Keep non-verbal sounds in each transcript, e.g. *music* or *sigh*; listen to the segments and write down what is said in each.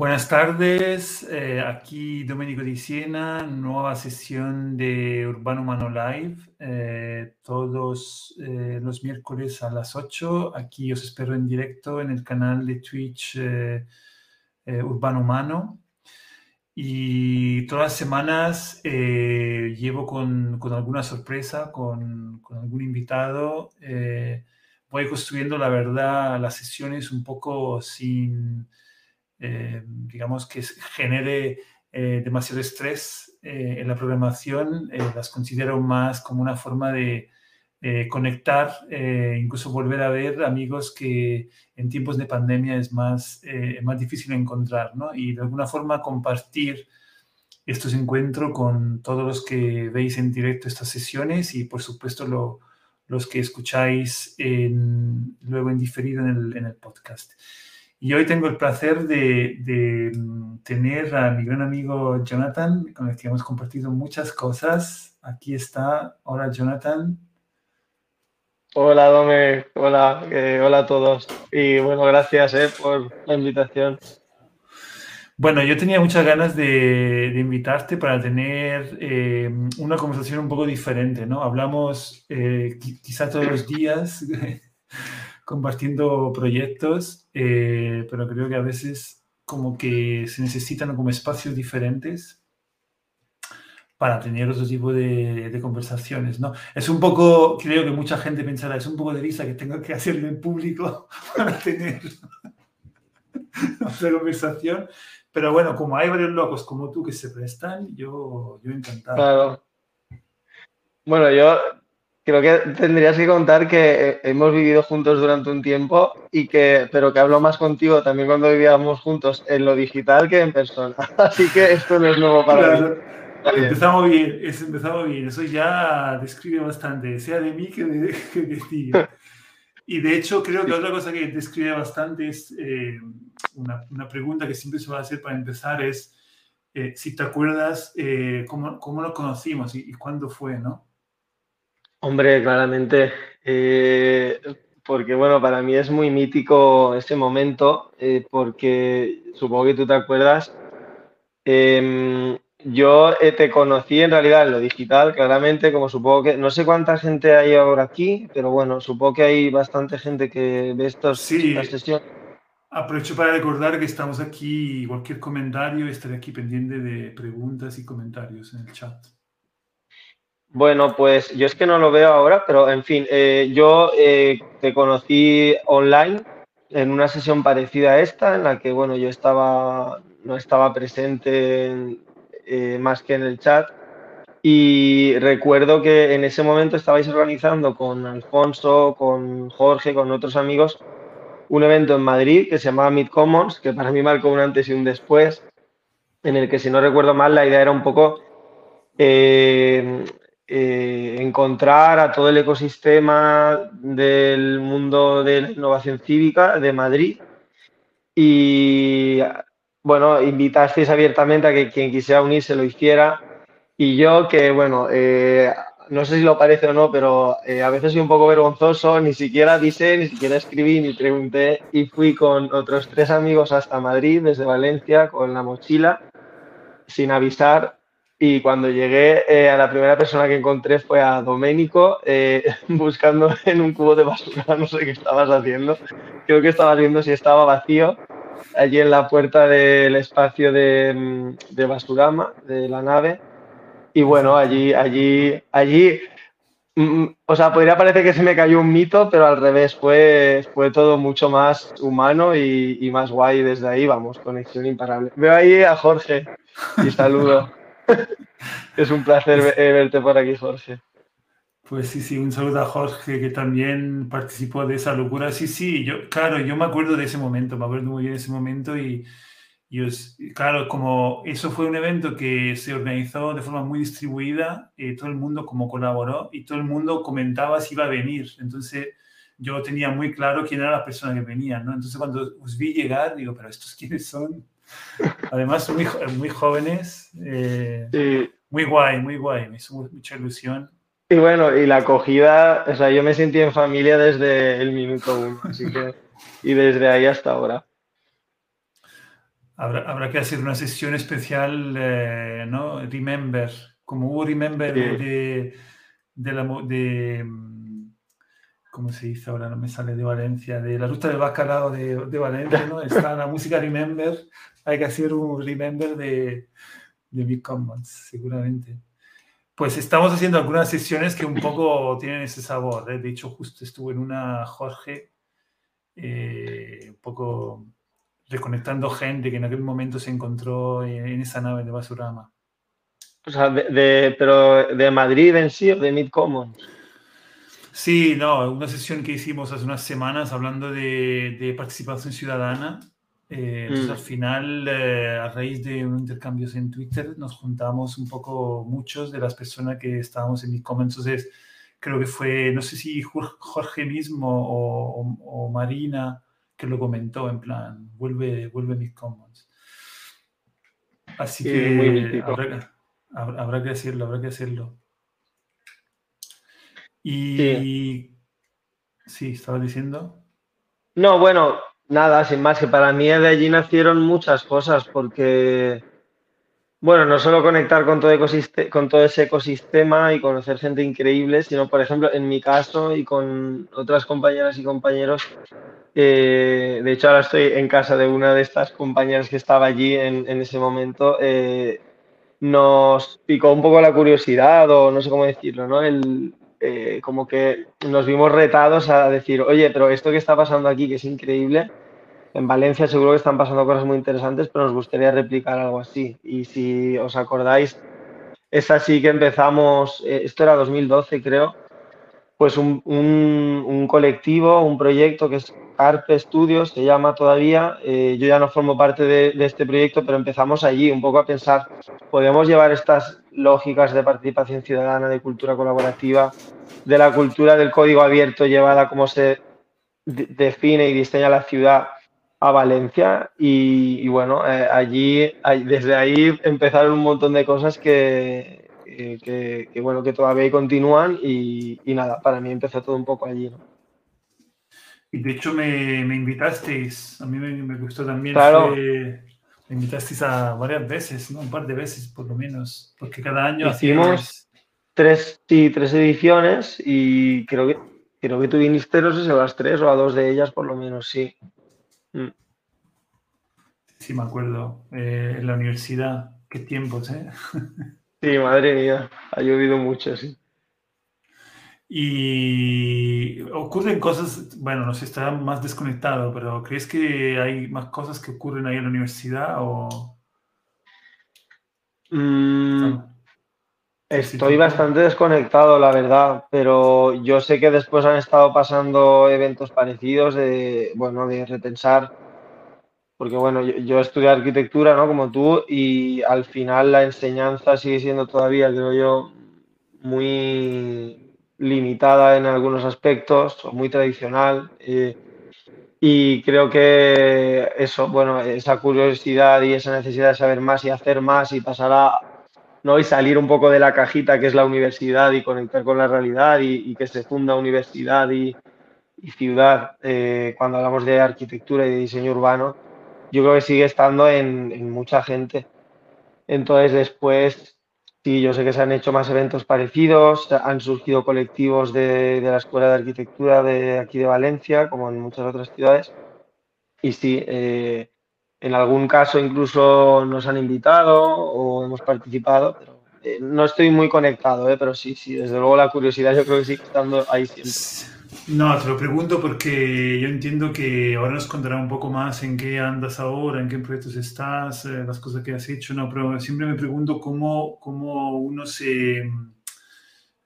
Buenas tardes, eh, aquí Domenico Di Siena, nueva sesión de Urbano Humano Live, eh, todos eh, los miércoles a las 8. Aquí os espero en directo en el canal de Twitch Urbano Humano. Y todas las semanas llevo con, con, alguna sorpresa, con, con algún invitado. voy construyendo, la verdad, las sesiones un poco sin eh, digamos, que genere eh, demasiado estrés eh, en la programación, las considero más como una forma de conectar, incluso volver a ver amigos que en tiempos de pandemia es más, más difícil encontrar, ¿no? Y de alguna forma compartir estos encuentros con todos los que veis en directo estas sesiones y por supuesto lo, los que escucháis luego en diferido en el, en el podcast. Y hoy tengo el placer de, mm, tener a mi gran amigo Jonathan, con el que hemos compartido muchas cosas. Aquí está. Hola, Jonathan. Hola, Dome. Hola, eh, hola a todos. Y bueno, gracias eh, por la invitación. Bueno, yo tenía muchas ganas de, invitarte para tener eh, una conversación un poco diferente, ¿no? Hablamos quizá todos los días *laughs* compartiendo proyectos, eh, pero creo que a veces como que se necesitan como espacios diferentes para tener otro tipo de, conversaciones, ¿no? Es un poco, creo que mucha gente pensará, es un poco de risa que tengo que hacerlo en público *laughs* para tener *laughs* otra conversación, pero bueno, como hay varios locos como tú que se prestan, yo, yo encantado. Claro. Bueno, yo creo que tendrías que contar que eh, hemos vivido juntos durante un tiempo y que, pero que hablo más contigo también cuando vivíamos juntos en lo digital que en persona. *laughs* Así que esto no es nuevo para mí. Empezamos bien, es, empezamos bien. Eso ya describe bastante, sea de mí que de, *laughs* ti. Y de hecho, creo que otra cosa que describe bastante es eh, una, una, pregunta que siempre se va a hacer para empezar: es eh, si te acuerdas cómo, cómo, nos conocimos y, y cuándo fue, ¿no? Hombre, claramente, eh, porque bueno, para mí es muy mítico ese momento, eh, porque supongo que tú te acuerdas, em, yo eh, te conocí en realidad en lo digital, claramente, como supongo que, no sé cuánta gente hay ahora aquí, pero bueno, supongo que hay bastante gente que ve estos, sí. estas sesiones. Aprovecho para recordar que estamos aquí, cualquier comentario, estaré aquí pendiente de preguntas y comentarios en el chat. Bueno, pues yo es que no lo veo ahora, pero en fin, eh, yo eh, te conocí online en una sesión parecida a esta, en la que, bueno, yo estaba, no estaba presente eh, más que en el chat. Y recuerdo que en ese momento estabais organizando con Alfonso, con Jorge, con otros amigos, un evento en Madrid que se llamaba Mid Commons, que para mí marcó un antes y un después, en el que, si no recuerdo mal, la idea era un poco encontrar a todo el ecosistema del mundo de la innovación cívica de Madrid. Y bueno, invitasteis abiertamente a que quien quisiera unirse lo hiciera. Y yo que bueno, eh, no sé si lo parece o no, pero eh, a veces soy un poco vergonzoso, ni siquiera avisé, ni siquiera escribí, ni pregunté y fui con otros tres amigos hasta Madrid desde Valencia con la mochila sin avisar y cuando llegué, eh, a la primera persona que encontré fue a Doménico, eh, *laughs* buscando en un cubo de basura, no sé qué estabas haciendo. Creo que estabas viendo si estaba vacío, allí en la puerta del espacio de, mm, de Basurama, de la nave. Y bueno, allí, allí, allí, mm, mm, o sea, podría parecer que se me cayó un mito, pero al revés, fue, fue todo mucho más humano y, y más guay desde ahí, vamos, conexión imparable. Veo ahí a Jorge y saludo. *laughs* es un placer verte por aquí, Jorge. Pues sí, sí, un saludo a Jorge que también participó de esa locura. Sí, sí, yo, claro, yo me acuerdo de ese momento, me acuerdo muy bien de ese momento y, y claro, como eso fue un evento que se organizó de forma muy distribuida, eh, todo el mundo como colaboró y todo el mundo comentaba si iba a venir. Entonces yo tenía muy claro quién era la persona que venía, ¿no? Entonces cuando os vi llegar, digo, pero ¿estos quiénes son? Además, muy, muy jóvenes. Eh, muy guay, muy guay. Me hizo mucha ilusión. Y bueno, y la acogida, o sea, yo me sentí en familia desde el minuto uno, así que, y desde ahí hasta ahora. Habrá, que hacer una sesión especial, eh, ¿no? Remember, como hubo Remember de, de, la... De, ¿Cómo se dice ahora? No me sale de Valencia, de la ruta del bacalao de, de Valencia, ¿no? Está la música Remember, hay que hacer un Remember de, de Big Commons, seguramente. Pues estamos haciendo algunas sesiones que un poco tienen ese sabor. ¿eh? De hecho, justo estuve en una Jorge, eh, un poco reconectando gente que en aquel momento se encontró en, esa nave de Basurama. O sea, de, pero de Madrid en sí o de Mid Commons. Sí, no, una sesión que hicimos hace unas semanas hablando de, de participación ciudadana eh, mm. al final, eh, a raíz de un intercambios en Twitter, nos juntamos un poco muchos de las personas que estábamos en Bitcoin. Entonces, creo que fue, no sé si Jorge mismo o, Marina que lo comentó, en plan, vuelve, vuelve Bitcoin. Así que habrá, habrá, que hacerlo, habrá que hacerlo. Y sí, sí estaba diciendo. No, bueno, Nada, sin más, que para mí de allí nacieron muchas cosas, porque, bueno, no solo conectar con todo, ese ecosistema y conocer gente increíble, sino, por ejemplo, en mi caso y con otras compañeras y compañeros, eh, de hecho ahora estoy en casa de una de estas compañeras que estaba allí en, ese momento, eh, nos picó un poco la curiosidad, o no sé cómo decirlo, ¿no? El, eh, como que nos vimos retados a decir, oye, pero esto que está pasando aquí, que es increíble, en Valencia seguro que están pasando cosas muy interesantes, pero nos gustaría replicar algo así. Y si os acordáis, es así que empezamos, eh, esto era 2012 creo, pues un, un, colectivo, un proyecto que es Carpe Studios, se llama todavía. Eh, yo ya no formo parte de, de, este proyecto, pero empezamos allí un poco a pensar, ¿podemos llevar estas lógicas de participación ciudadana, de cultura colaborativa, de la cultura del código abierto llevada como se define y diseña la ciudad a Valencia y, bueno, eh, allí, desde ahí empezaron un montón de cosas que, que, bueno, que todavía continúan y, nada, para mí empezó todo un poco allí, Y de hecho me, me invitasteis, a mí me, gustó también. Claro. me invitasteis a varias veces, ¿no? Un par de veces por lo menos, porque cada año hicimos tres, sí, tres ediciones y creo que creo que tú viniste, no sé si a las tres o a dos de ellas por lo menos, sí. Mm. Sí, me acuerdo. Eh, en la universidad, qué tiempos, ¿eh? sí, madre mía, ha llovido mucho, sí. Y ocurren cosas, bueno, no sé, está más desconectado, pero ¿crees que hay más cosas que ocurren ahí en la universidad o...? Mm, estoy bastante desconectado, la verdad, pero yo sé que después han estado pasando eventos parecidos de, bueno, de repensar porque bueno, yo, estudié arquitectura, ¿no? Como tú, y al final la enseñanza sigue siendo todavía, creo yo, muy limitada en algunos aspectos, o muy tradicional. Eh, y creo que eso, bueno, esa curiosidad y esa necesidad de saber más y hacer más y pasar a, ¿no? Y salir un poco de la cajita que es la universidad y conectar con la realidad y, que se funda universidad y, ciudad eh, cuando hablamos de arquitectura y de diseño urbano yo creo que sigue estando en, mucha gente. Entonces después, sí, yo sé que se han hecho más eventos parecidos, han surgido colectivos de, la Escuela de Arquitectura de aquí de Valencia, como en muchas otras ciudades. Y sí, eh, en algún caso incluso nos han invitado o hemos participado, pero eh, no estoy muy conectado, eh, pero sí, sí, desde luego la curiosidad yo creo que sigue estando ahí siempre. No, te lo pregunto porque yo entiendo que ahora nos contará un poco más en qué andas ahora, en qué proyectos estás, eh, las cosas que has hecho, no, pero siempre me pregunto cómo, cómo uno se,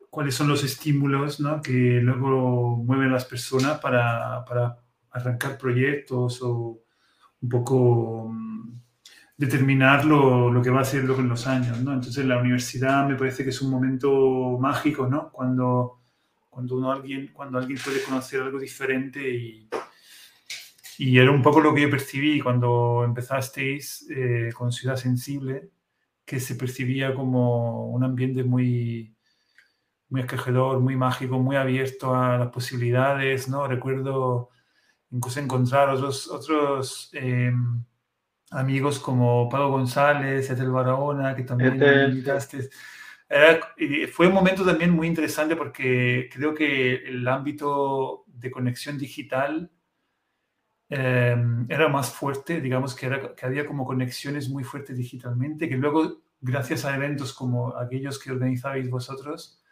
cuáles son los estímulos ¿no? que luego mueven las personas para, para arrancar proyectos o un poco mm, determinar lo, que va a ser en los años, ¿no? Entonces la universidad me parece que es un momento mágico, ¿no? Cuando cuando, alguien, cuando alguien puede conocer algo diferente y, y era un poco lo que yo percibí cuando empezasteis eh, con Ciudad Sensible, que se percibía como un ambiente muy, muy acogedor, muy mágico, muy abierto a las posibilidades, ¿no? Recuerdo incluso encontrar otros, otros em, amigos como Pablo González, Ethel Barahona, que también invitaste. fue un momento también muy interesante porque creo que el ámbito de conexión digital em, era más fuerte, digamos que, era, que había como conexiones muy fuertes digitalmente, que luego, gracias a eventos como aquellos que organizabais vosotros,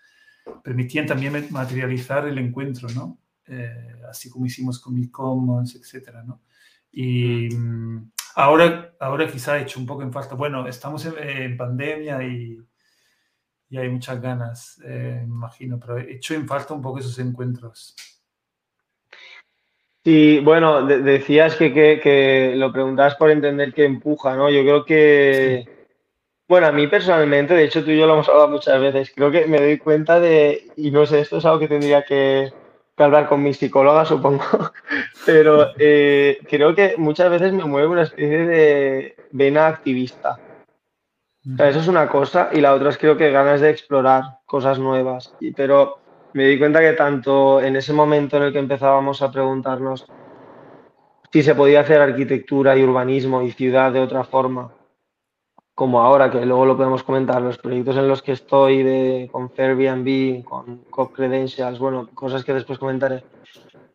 permitían también materializar el encuentro, ¿no? Eh, así como hicimos con mi Commons, etcétera, ¿no? Y mm, ahora, ahora quizá he hecho un poco en falta. Bueno, estamos en, pandemia y, y, hay muchas ganas, eh, me imagino, pero he hecho en falta un poco esos encuentros. Sí, bueno, decías que, que, que, lo preguntabas por entender qué empuja, ¿no? Yo creo que, bueno, a mí personalmente, de hecho tú y yo lo hemos hablado muchas veces, creo que me doy cuenta de, y no sé, esto es algo que tendría que, hablar con mi psicóloga, supongo, *laughs* pero eh, creo que muchas veces me mueve una especie de vena activista. O eso es una cosa y la otra es creo que ganas de explorar cosas nuevas. pero me di cuenta que tanto en ese momento en el que empezábamos a preguntarnos si se podía hacer arquitectura y urbanismo y ciudad de otra forma, como ahora, que luego lo podemos comentar, los proyectos en los que estoy de, con Airbnb, con Cop Credentials, bueno, cosas que después comentaré,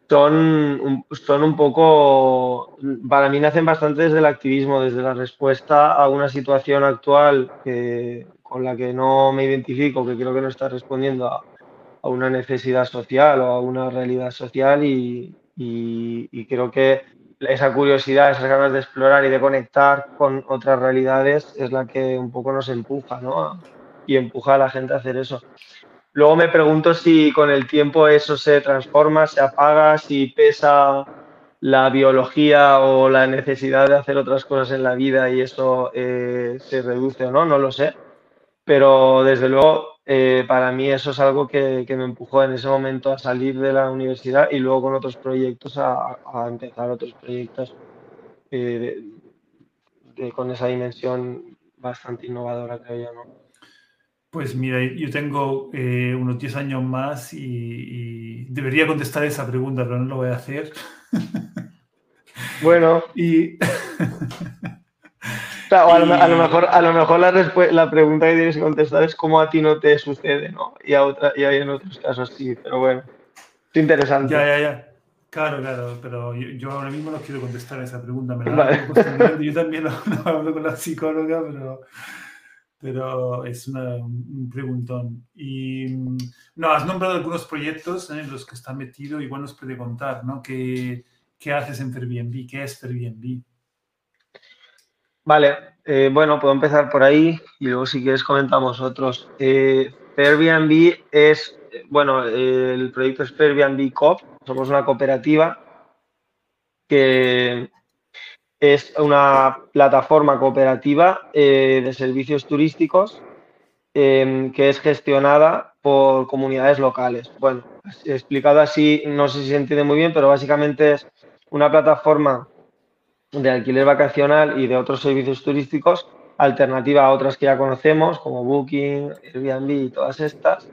son son un poco, para mí nacen bastante desde el activismo, desde la respuesta a una situación actual que, con la que no me identifico, que creo que no está respondiendo a, a una necesidad social o a una realidad social y, y, y creo que esa curiosidad, esas ganas de explorar y de conectar con otras realidades es la que un poco nos empuja, ¿no? Y empuja a la gente a hacer eso. Luego me pregunto si con el tiempo eso se transforma, se apaga, si pesa la biología o la necesidad de hacer otras cosas en la vida y eso eh, se reduce o no, no lo sé. Pero desde luego eh, para mí eso es algo que, me empujó en ese momento a salir de la universidad y luego con otros proyectos a, empezar otros proyectos eh, con esa dimensión bastante innovadora, creo yo. ¿no? Pues mira, yo tengo eh, unos 10 años más y, debería contestar esa pregunta, pero no lo voy a hacer. Bueno. *laughs* y a, lo, mejor, a lo mejor la, la pregunta que tienes que contestar es cómo a ti no te sucede, ¿no? Y, a otra, y hay en otros casos sí, pero bueno, es interesante. Ya, ya, ya. Claro, claro, pero yo, ahora mismo no quiero contestar esa pregunta. Me la Yo también lo, hablo con la psicóloga, pero, pero es un preguntón. Y no, has nombrado algunos proyectos en los que está metido, igual nos puede contar, ¿no? ¿Qué, qué haces en Airbnb? ¿Qué es Airbnb? Vale, eh, bueno, puedo empezar por ahí y luego si quieres comentamos otros. Eh, Airbnb es, bueno, el proyecto es Airbnb Coop, somos una cooperativa que es una plataforma cooperativa eh, de servicios turísticos em, que es gestionada por comunidades locales. Bueno, explicado así, no sé si se entiende muy bien, pero básicamente es una plataforma de alquiler vacacional y de otros servicios turísticos, alternativa a otras que ya conocemos, como Booking, Airbnb y todas estas,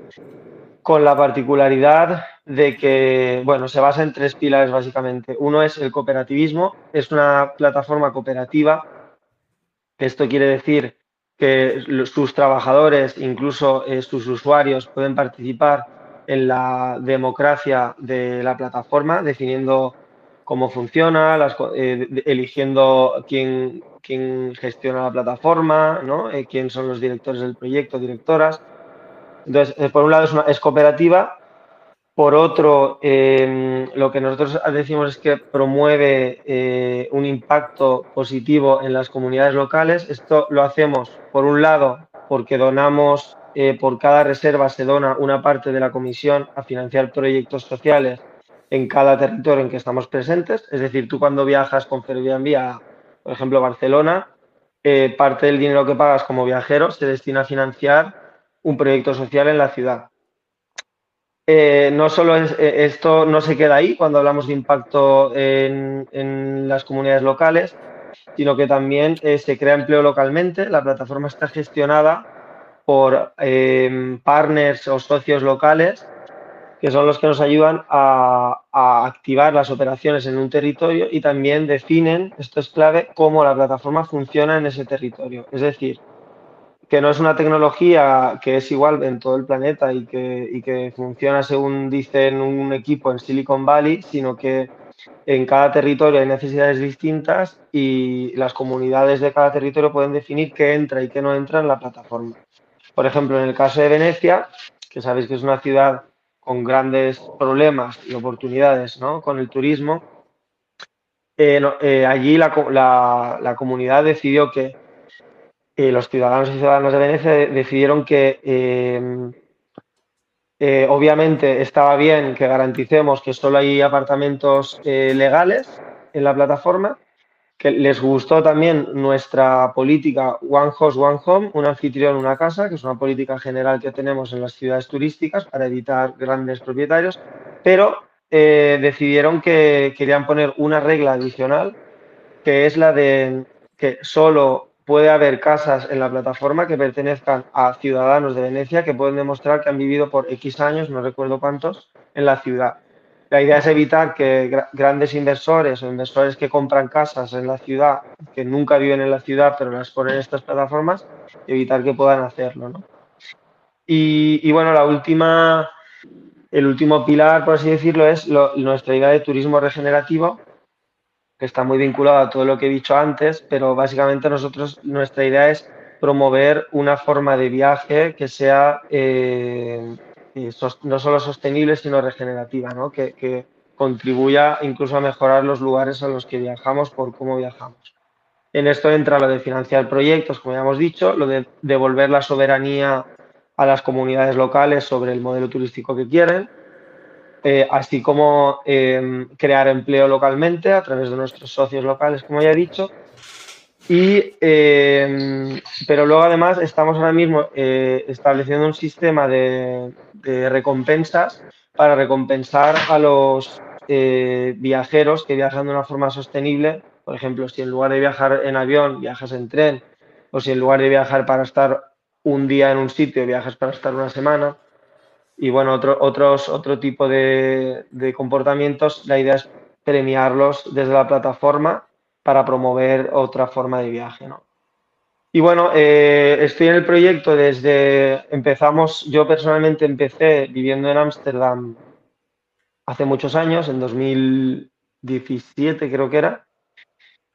con la particularidad de que, bueno, se basa en tres pilares básicamente. Uno es el cooperativismo, es una plataforma cooperativa. Esto quiere decir que sus trabajadores, incluso eh, sus usuarios, pueden participar en la democracia de la plataforma, definiendo cómo funciona, eh, eligiendo quién, quién, gestiona la plataforma, ¿no? Eh, quién son los directores del proyecto, directoras. Entonces, eh, por un lado es, una, es cooperativa, por otro, em, lo que nosotros decimos es que promueve un impacto positivo en las comunidades locales. Esto lo hacemos, por un lado, porque donamos, por cada reserva se dona una parte de la comisión a financiar proyectos sociales en cada territorio en que estamos presentes. Es decir, tú cuando viajas con Airbnb a, por ejemplo, Barcelona, eh, parte del dinero que pagas como viajero se destina a financiar un proyecto social en la ciudad. Eh, no solo eh, esto no se queda ahí cuando hablamos de impacto en, en las comunidades locales, sino que también se crea empleo localmente. La plataforma está gestionada por partners o socios locales que son los que nos ayudan a, activar las operaciones en un territorio y también definen, esto es clave, cómo la plataforma funciona en ese territorio. Es decir, que no es una tecnología que es igual en todo el planeta y que, y que funciona según dicen un equipo en Silicon Valley, sino que en cada territorio hay necesidades distintas y las comunidades de cada territorio pueden definir qué entra y qué no entra en la plataforma. Por ejemplo, en el caso de Venecia, que sabéis que es una ciudad con grandes problemas y oportunidades ¿no? con el turismo, eh, eh, allí la, la, comunidad decidió que eh, los ciudadanos y ciudadanas de Venecia decidieron que obviamente estaba bien que garanticemos que solo hay apartamentos legales en la plataforma les gustó también nuestra política One House, One Home, un anfitrión, una casa, que es una política general que tenemos en las ciudades turísticas para evitar grandes propietarios, pero eh, decidieron que querían poner una regla adicional, que es la de que solo puede haber casas en la plataforma que pertenezcan a ciudadanos de Venecia que pueden demostrar que han vivido por X años, no recuerdo cuántos, en la ciudad. La idea es evitar que grandes inversores o inversores que compran casas en la ciudad, que nunca viven en la ciudad, pero las ponen en estas plataformas, evitar que puedan hacerlo. ¿no? Y, bueno, la última, el último pilar, por así decirlo, es nuestra idea de turismo regenerativo, que está muy vinculado a todo lo que he dicho antes, pero básicamente nosotros, nuestra idea es promover una forma de viaje que sea eh, no solo sostenible, sino regenerativa, ¿no? que, contribuya incluso a mejorar los lugares a los que viajamos por cómo viajamos. En esto entra lo de financiar proyectos, como ya hemos dicho, lo de devolver la soberanía a las comunidades locales sobre el modelo turístico que quieren, eh, así como em, crear empleo localmente a través de nuestros socios locales, como ya he dicho, y, em, pero luego además estamos ahora mismo eh, estableciendo un sistema de, recompensas para recompensar a los eh, viajeros que viajan de una forma sostenible. Por ejemplo, si en lugar de viajar en avión, viajas en tren, o si en lugar de viajar para estar un día en un sitio, viajas para estar una semana. Y bueno, otro, otros, otro tipo de, de comportamientos, la idea es premiarlos desde la plataforma para promover otra forma de viaje. ¿no? Y bueno, eh, estoy en el proyecto desde, empezamos, yo personalmente empecé viviendo en Ámsterdam hace muchos años, en 2017 creo que era,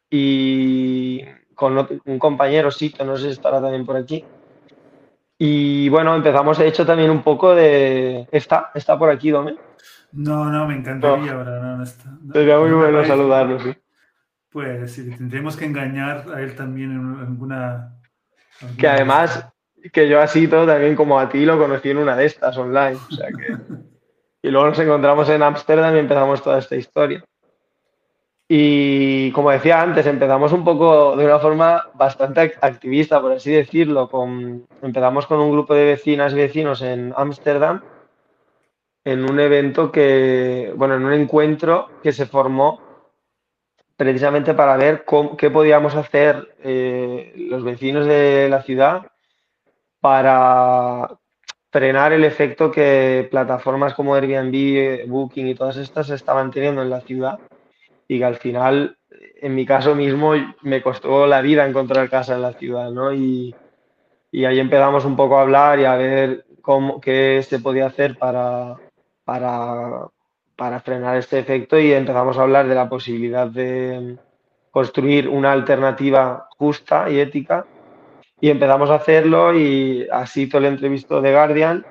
y con un compañero, sí, que no sé si estará también por aquí. Y bueno, empezamos, de hecho, también un poco de... ¿Está? ¿Está por aquí, Dome? No, no, me encantaría, no. no, no está. Sería muy bueno saludarlo, sí. Pues sí, tendremos que engañar a él también en alguna... Que además, que yo así todo también como a ti lo conocí en una de estas online. O sea que... *laughs* y luego nos encontramos en Ámsterdam y empezamos toda esta historia. Y como decía antes, empezamos un poco de una forma bastante activista, por así decirlo. Con, empezamos con un grupo de vecinas y vecinos en Ámsterdam en un evento que, bueno, en un encuentro que se formó precisamente para ver qué podíamos hacer eh, los vecinos de la ciudad para frenar el efecto que plataformas como Airbnb, Booking y todas estas estaban teniendo en la ciudad y que al final, en mi caso mismo, me costó la vida encontrar casa en la ciudad. Y, y ahí empezamos un poco a hablar y a ver qué se podía hacer para para frenar este efecto y empezamos a hablar de la posibilidad de construir una alternativa justa y ética y empezamos a hacerlo y así todo el entrevisto de Guardian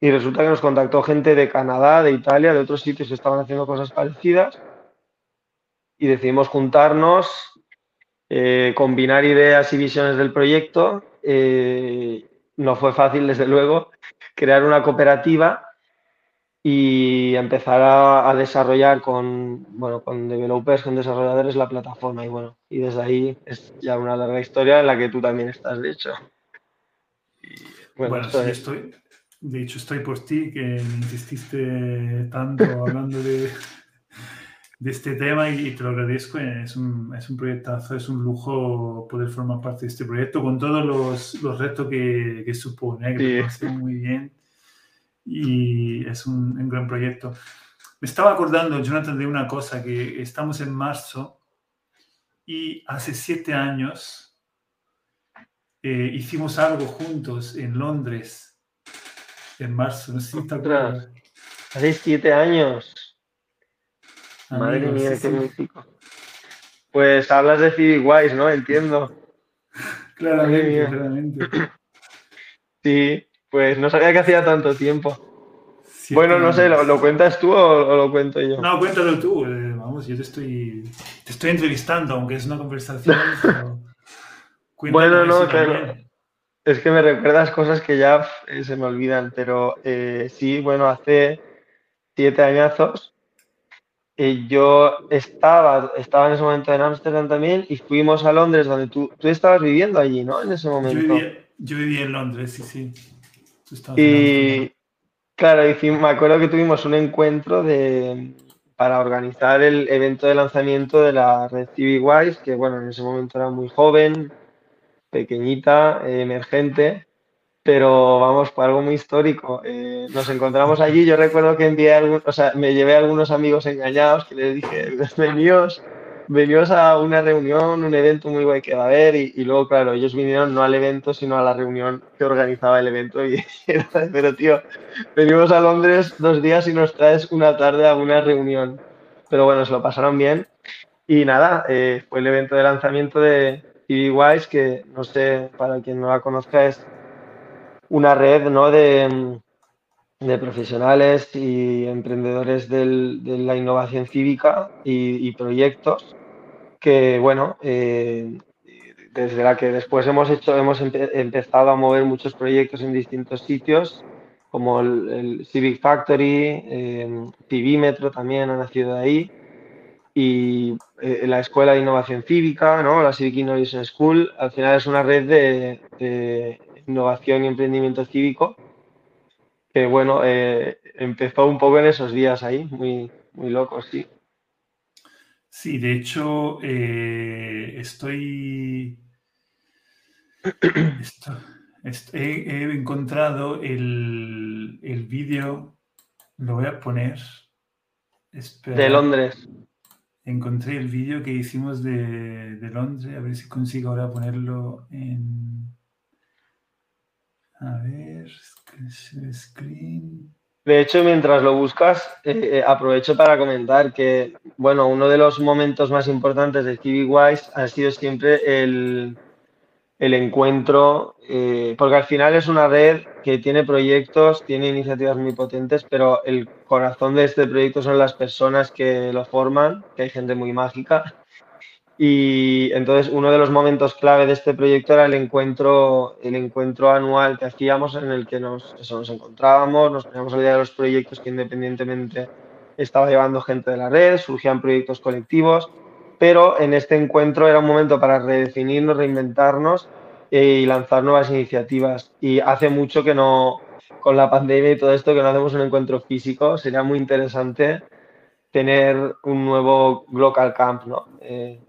y resulta que nos contactó gente de Canadá, de Italia, de otros sitios que estaban haciendo cosas parecidas y decidimos juntarnos, eh, combinar ideas y visiones del proyecto. Eh, no fue fácil, desde luego, crear una cooperativa y empezar a, desarrollar con, bueno, con developers, con desarrolladores la plataforma. Y bueno, y desde ahí es ya una larga historia en la que tú también estás, de hecho. bueno, sí, estoy, de hecho estoy por ti, que me insististe tanto *laughs* hablando de, de este tema y, te lo agradezco. Es un, es un proyectazo, es un lujo poder formar parte de este proyecto con todos los, los retos que, que supone, que lo muy bien y es un, un, gran proyecto. Me estaba acordando, Jonathan, de una cosa, que estamos en marzo y hace siete años eh, hicimos algo juntos en Londres, en marzo, no sé si te acuerdas. Hace siete años. Madre mía, qué mítico. Pues hablas de Phoebe Wise, ¿no? Entiendo. *laughs* claramente, claramente. Sí, pues no sabía que hacía tanto tiempo. bueno, no sé, ¿lo, cuentas tú o, lo cuento yo? No, cuéntalo tú. Eh, vamos, yo te estoy, te estoy entrevistando, aunque es una conversación. *laughs* bueno, no, claro. Es que me recuerdas cosas que ya eh, se me olvidan, pero eh, sí, bueno, hace siete añazos yo estaba, estaba en ese momento en Ámsterdam también y fuimos a Londres, donde tú, tú estabas viviendo allí, ¿no? En ese momento. Yo vivía, en Londres, sí, sí. Y claro, me acuerdo que tuvimos un encuentro de, para organizar el evento de lanzamiento de la red CiviWise, que bueno, en ese momento era muy joven, pequeñita, emergente pero vamos, fue algo muy histórico. Eh, nos encontramos allí, yo recuerdo que envié algún, o sea, me llevé a algunos amigos engañados que les dije, veníos, veníos a una reunión, un evento muy guay que va a haber, y, luego, claro, ellos vinieron no al evento, sino a la reunión que organizaba el evento, y *laughs* pero tío, venimos a Londres dos días y nos traes una tarde a una reunión. Pero bueno, se lo pasaron bien. Y nada, eh, fue el evento de lanzamiento de Wise, que no sé, para quien no la conozca, es una red ¿no? de, profesionales y emprendedores de la innovación cívica y, proyectos que, bueno, eh, desde la que después hemos hecho, hemos empezado a mover muchos proyectos en distintos sitios, como el, Civic Factory, eh, Civímetro también ha nacido de ahí, y eh, la Escuela de Innovación Cívica, ¿no? la Civic Innovation School, al final es una red de innovación y emprendimiento cívico, que bueno, eh, empezó un poco en esos días ahí, muy, muy locos, sí. Sí, de hecho, eh, estoy, *clears throat* he, encontrado el, el vídeo, lo voy a poner. De Londres. Encontré el vídeo que hicimos de, de Londres, a ver si consigo ahora ponerlo en... A ver, screen. De hecho, mientras lo buscas, eh, eh, aprovecho para comentar que, bueno, uno de los momentos más importantes de CiviWise ha sido siempre el, el encuentro, eh, porque al final es una red que tiene proyectos, tiene iniciativas muy potentes, pero el corazón de este proyecto son las personas que lo forman, que hay gente muy mágica y entonces uno de los momentos clave de este proyecto era el encuentro, el encuentro anual que hacíamos en el que nos, nos encontrábamos, nos poníamos al día de los proyectos que independientemente estaba llevando gente de la red, surgían proyectos colectivos, pero en este encuentro era un momento para redefinirnos, reinventarnos y lanzar nuevas iniciativas. Y hace mucho que no, con la pandemia y todo esto, que no hacemos un encuentro físico, sería muy interesante tener un nuevo local camp, ¿no? Eh,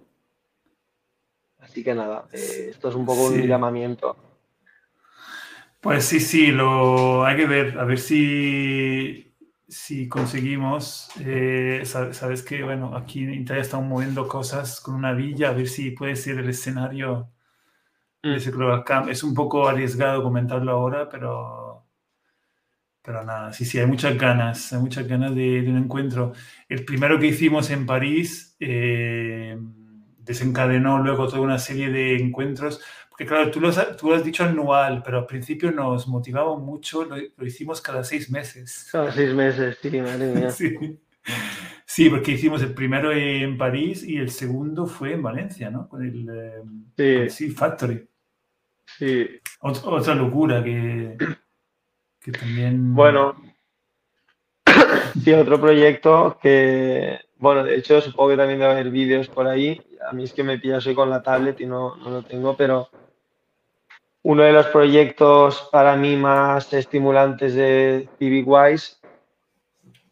Así que nada, eh, esto es un poco un llamamiento. Pues sí, sí, lo hay que ver, a ver si, si conseguimos. Eh, sabes, que, bueno, aquí en Italia estamos moviendo cosas con una villa, a ver si puede ser el escenario de mm. ese Global Camp. Es un poco arriesgado comentarlo ahora, pero, pero nada, sí, sí, hay muchas ganas, hay muchas ganas de, un encuentro. El primero que hicimos en París. Eh, desencadenó luego toda una serie de encuentros, porque claro, tú lo, tú has dicho anual, pero al principio nos motivaba mucho, lo, hicimos cada seis meses. Cada seis meses, sí, madre mía. *laughs* sí. porque hicimos el primero en París y el segundo fue en Valencia, ¿no? Con el eh, sí. Factory. Sí. otra locura que, que también... Bueno, *coughs* sí, otro proyecto que, bueno, de hecho supongo que también debe haber vídeos por ahí, a mí es que me pillas hoy con la tablet y no, lo tengo, pero uno de los proyectos para mí más estimulantes de CivicWise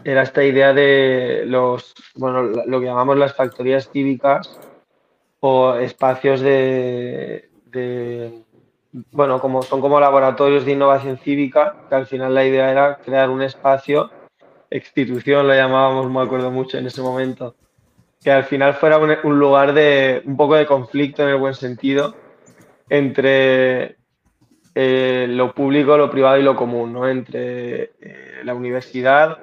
era esta idea de los, bueno, lo que llamamos las factorías cívicas o espacios de, bueno, como, son como laboratorios de innovación cívica, que al final la idea era crear un espacio, institución lo llamábamos, me acuerdo mucho en ese momento, que al final fuera un, lugar de un poco de conflicto en el buen sentido entre eh, lo público, lo privado y lo común, ¿no? entre eh, la universidad,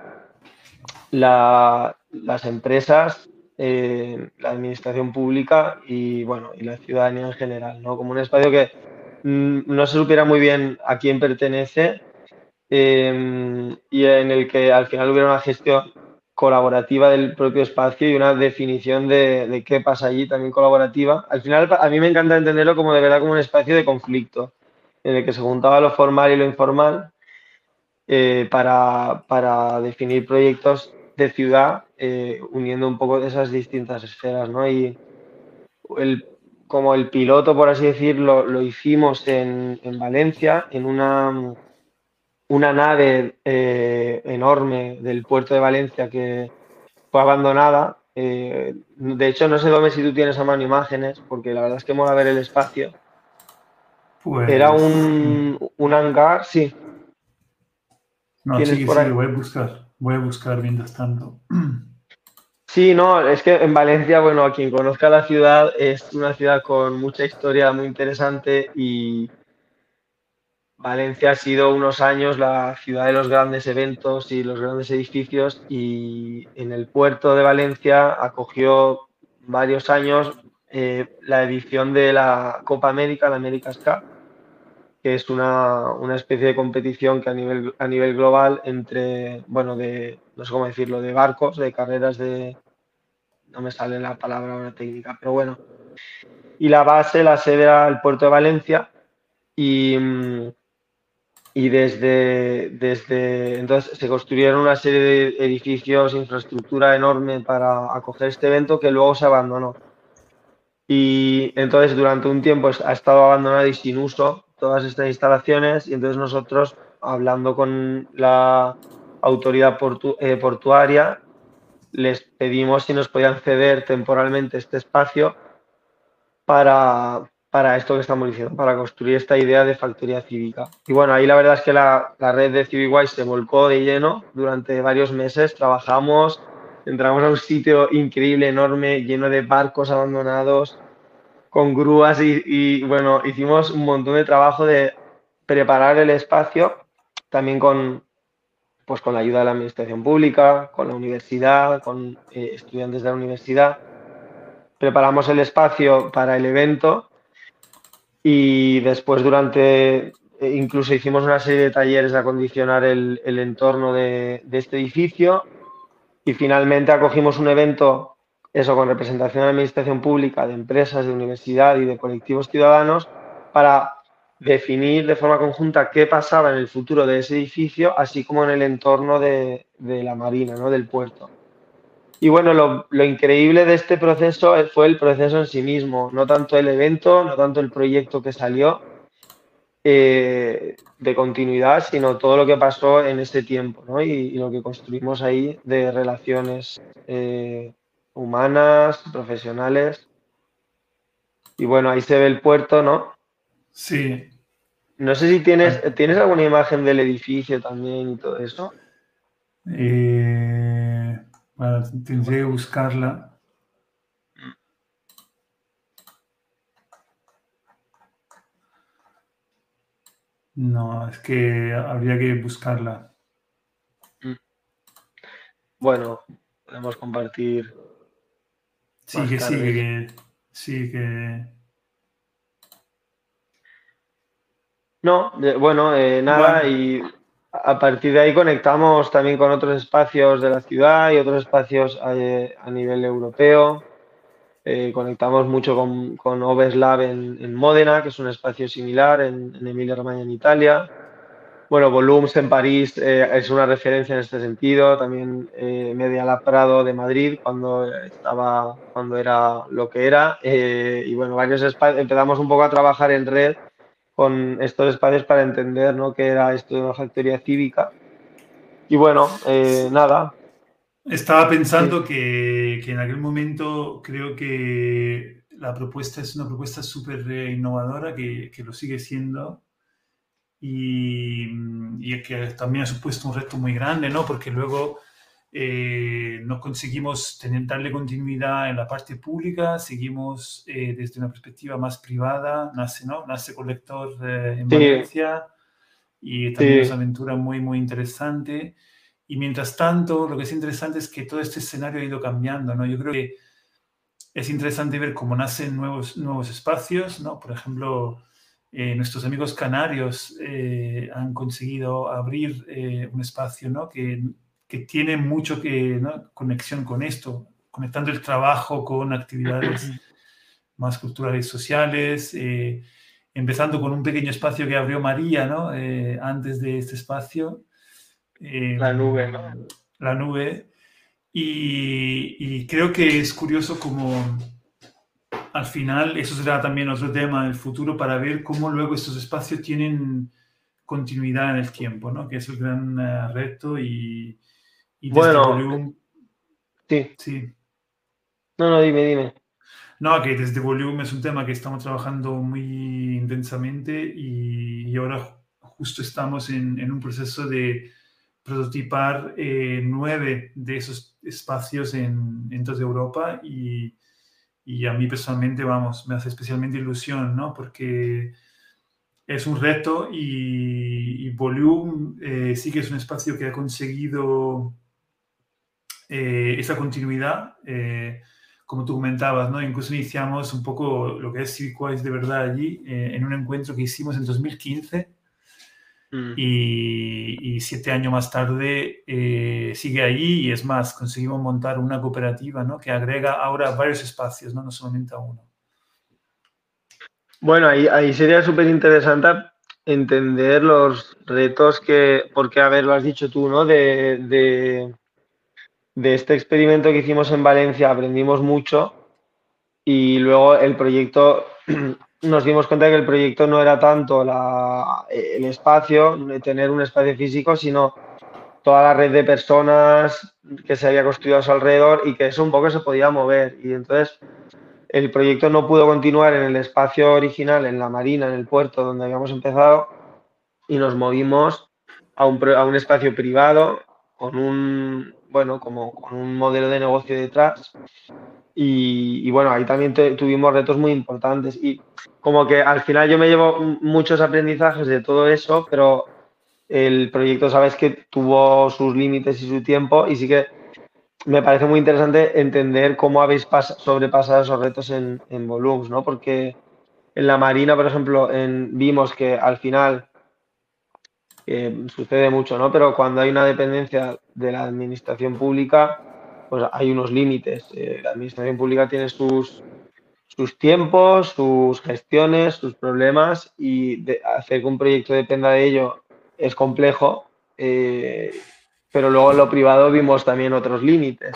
las empresas, eh, la administración pública y bueno, y la ciudadanía en general, ¿no? Como un espacio que mm, no se supiera muy bien a quién pertenece em, y en el que al final hubiera una gestión colaborativa del propio espacio y una definición de, qué pasa allí también colaborativa. Al final a mí me encanta entenderlo como de verdad como un espacio de conflicto en el que se juntaba lo formal y lo informal eh, para, para definir proyectos de ciudad, eh, uniendo un poco esas distintas esferas, ¿no? Y el, como el piloto, por así decirlo, lo hicimos en, Valencia, en una, una nave eh, enorme del puerto de Valencia que fue abandonada. Eh, de hecho, no sé dónde si tú tienes a mano imágenes, porque la verdad es que mola ver el espacio. Pues Era un, un hangar, sí. No, sí, sí, voy a buscar. Voy a buscar mientras tanto. *clears throat* Sí, no, es que en Valencia, bueno, quien conozca la ciudad, es una ciudad con mucha historia muy interesante y Valencia ha sido unos años la ciudad de los grandes eventos y los grandes edificios y en el puerto de Valencia acogió varios años eh, la edición de la Copa América, la Américas Cup, que es una, una, especie de competición que a nivel, a nivel global entre, bueno, de, no sé cómo decirlo, de barcos, de carreras de, no me sale la palabra ahora técnica, pero bueno. Y la base, la sede era el puerto de Valencia y, y desde, desde entonces se construyeron una serie de edificios, infraestructura enorme para acoger este evento que luego se abandonó. Y entonces durante un tiempo ha estado abandonado y sin uso todas estas instalaciones y entonces nosotros, hablando con la autoridad eh, portuaria, les pedimos si nos podían ceder temporalmente este espacio para, para esto que estamos diciendo, para construir esta idea de factoría cívica. Y bueno, ahí la verdad es que la, red de CivicWise se volcó de lleno durante varios meses, trabajamos, entramos a un sitio increíble, enorme, lleno de barcos abandonados, con grúas y, bueno, hicimos un montón de trabajo de preparar el espacio, también con, pues con la ayuda de la administración pública, con la universidad, con eh, estudiantes de la universidad. Preparamos el espacio para el evento y después durante, eh, incluso hicimos una serie de talleres de acondicionar el, entorno de, de este edificio y finalmente acogimos un evento eso con representación de la administración pública, de empresas, de universidad y de colectivos ciudadanos, para definir de forma conjunta qué pasaba en el futuro de ese edificio, así como en el entorno de, la marina, ¿no? del puerto. Y bueno, lo, increíble de este proceso fue el proceso en sí mismo, no tanto el evento, no tanto el proyecto que salió eh, de continuidad, sino todo lo que pasó en ese tiempo ¿no? y, lo que construimos ahí de relaciones eh, humanas, profesionales. Y bueno, ahí se ve el puerto, ¿no? Sí. No sé si tienes, ah. ¿tienes alguna imagen del edificio también y todo eso. Eh, bueno, tendré que buscarla. No, es que habría que buscarla. Bueno, podemos compartir Sí, que sí, que sí, que... No, bueno, eh, nada, y a partir de ahí conectamos también con otros espacios de la ciudad y otros espacios eh, a, nivel europeo. Eh, conectamos mucho con, con Obeslab en, en, Módena, que es un espacio similar en, Emilia-Romagna, en Italia. Bueno, Volums en París eh, es una referencia en este sentido. También eh, Media Lab Prado de Madrid, cuando estaba, cuando era lo que era. Y bueno, varios empezamos un poco a trabajar en red con estos espacios para entender ¿no? qué era esto de una factoría cívica. Y bueno, nada. Estaba pensando que, que, en aquel momento creo que la propuesta es una propuesta súper innovadora que, que, lo sigue siendo y, y, que también ha supuesto un reto muy grande, ¿no? Porque luego eh, no conseguimos tener, darle continuidad en la parte pública, seguimos eh, desde una perspectiva más privada, nace, ¿no? Nace Colector eh, en Valencia y también es una aventura muy, muy interesante. Y mientras tanto, lo que es interesante es que todo este escenario ha ido cambiando, ¿no? Yo creo que es interesante ver cómo nacen nuevos, nuevos espacios, ¿no? Por ejemplo, nuestros amigos canarios han conseguido abrir un espacio, ¿no? Que que tiene mucho que, conexión con esto, conectando el trabajo con actividades *clears throat* más culturales y sociales, eh, empezando con un pequeño espacio que abrió María, ¿no? Eh, antes de este espacio. Eh, la nube, ¿no? La nube. Y, y, creo que es curioso como al final, eso será también otro tema en el futuro para ver cómo luego estos espacios tienen continuidad en el tiempo, ¿no? Que es el gran reto y, bueno, sí. sí. No, no, dime, dime. No, que desde Volume es un tema que estamos trabajando muy intensamente y, ahora justo estamos en, un proceso de prototipar eh, nueve de esos espacios en, en toda Europa y, y, a mí personalmente, vamos, me hace especialmente ilusión, ¿no? Porque es un reto y, y Volume eh, sí que es un espacio que ha conseguido eh, esa continuidad, eh, como tú comentabas, ¿no? Incluso iniciamos un poco lo que es Civicwise de verdad allí, eh, en un encuentro que hicimos en 2015. Mm. Y, siete años más tarde sigue allí y es más, conseguimos montar una cooperativa ¿no? que agrega ahora varios espacios, no, no solamente a uno. Bueno, ahí, ahí sería súper interesante entender los retos que, porque, a ver, lo has dicho tú, ¿no? De, de, de este experimento que hicimos en Valencia aprendimos mucho y luego el proyecto, *clears throat* nos dimos cuenta que el proyecto no era tanto el espacio, tener un espacio físico, sino toda la red de personas que se había construido a su alrededor y que eso un poco se podía mover. Y entonces el proyecto no pudo continuar en el espacio original, en la marina, en el puerto donde habíamos empezado, y nos movimos a un, a un espacio privado con un, bueno, como con un modelo de negocio detrás. Y, bueno, ahí también tuvimos retos muy importantes. Y como que al final yo me llevo muchos aprendizajes de todo eso, pero el proyecto, sabes que tuvo sus límites y su tiempo y sí que me parece muy interesante entender cómo habéis sobrepasado esos retos en, en ¿no? Porque en la Marina, por ejemplo, en, vimos que al final sucede mucho, ¿no? Pero cuando hay una dependencia de la administración pública, pues hay unos límites. Eh, la administración pública tiene sus, sus tiempos, sus gestiones, sus problemas y hacer que un proyecto dependa de ello es complejo, eh, pero luego en lo privado vimos también otros límites.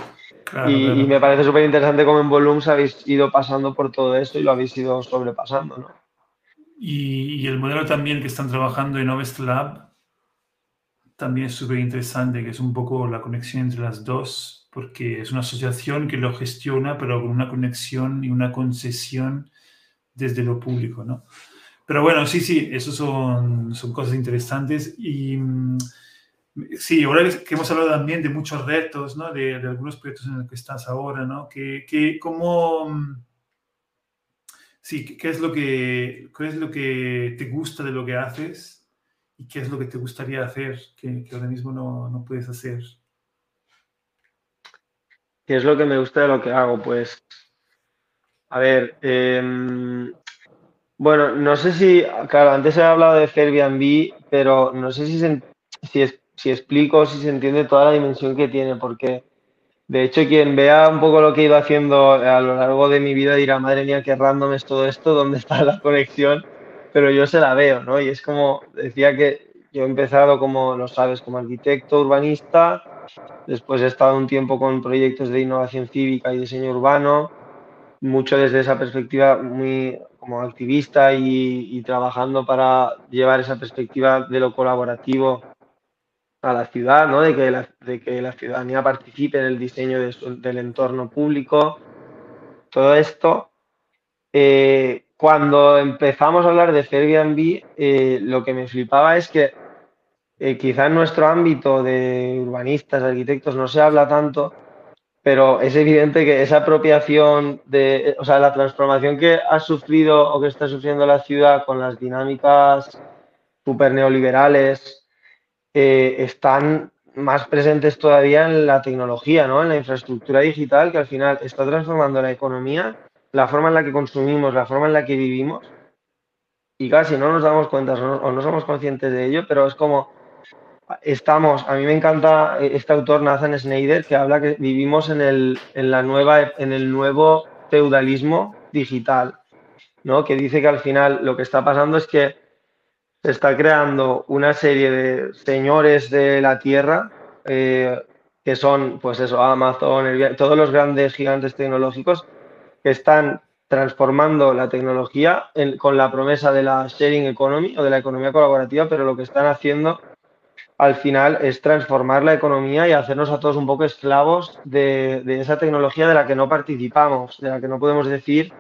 y, me parece súper interesante cómo en Volums habéis ido pasando por todo esto y lo habéis ido sobrepasando, ¿no? Y, y el modelo también que están trabajando en Ovest Lab también es súper interesante, que es un poco la conexión entre las dos, porque es una asociación que lo gestiona, pero con una conexión y una concesión desde lo público, ¿no? Pero bueno, sí, sí, eso son, son cosas interesantes y mm, sí, ahora que hemos hablado también de muchos retos, ¿no? De, algunos proyectos en los que estás ahora, ¿no? Que, que cómo, mm, sí, ¿qué es, lo que, ¿qué es lo que te gusta de lo que haces? Y qué es lo que te gustaría hacer que, ahora mismo no, no, puedes hacer. ¿Qué es lo que me gusta de lo que hago? Pues, a ver, em, bueno, no sé si, claro, antes he hablado de Airbnb, pero no sé si, si, si explico, si se entiende toda la dimensión que tiene, porque de hecho quien vea un poco lo que ido haciendo a lo largo de mi vida dirá, madre mía, qué random es todo esto, ¿dónde está la conexión? Pero yo se la veo, ¿no? Y es como, decía que yo he empezado como, lo sabes, como arquitecto urbanista, después he estado un tiempo con proyectos de innovación cívica y diseño urbano, mucho desde esa perspectiva muy como activista y, trabajando para llevar esa perspectiva de lo colaborativo a la ciudad, ¿no? de, que la, de que la ciudadanía participe en el diseño del entorno público. Todo esto eh, cuando empezamos a hablar de Airbnb, eh, lo que me flipaba es que eh, quizá en nuestro ámbito de urbanistas, arquitectos, no se habla tanto, pero es evidente que esa apropiación de, o sea, la transformación que ha sufrido o que está sufriendo la ciudad con las dinámicas super neoliberales están más presentes todavía en la tecnología, ¿no? en la infraestructura digital que al final está transformando la economía, la forma en la que consumimos, la forma en la que vivimos. Y casi no nos damos cuenta o no somos conscientes de ello, pero es como estamos, a mí me encanta este autor Nathan Snyder que habla que vivimos en el, en la nueva, en el nuevo feudalismo digital, ¿no? que dice que al final lo que está pasando es que se está creando una serie de señores de la tierra eh, que son, pues eso, Amazon, todos los grandes gigantes tecnológicos que están transformando la tecnología con la promesa de la sharing economy o de la economía colaborativa, pero lo que están haciendo al final es transformar la economía y hacernos a todos un poco esclavos de, esa tecnología de la que no participamos, de la que no podemos decir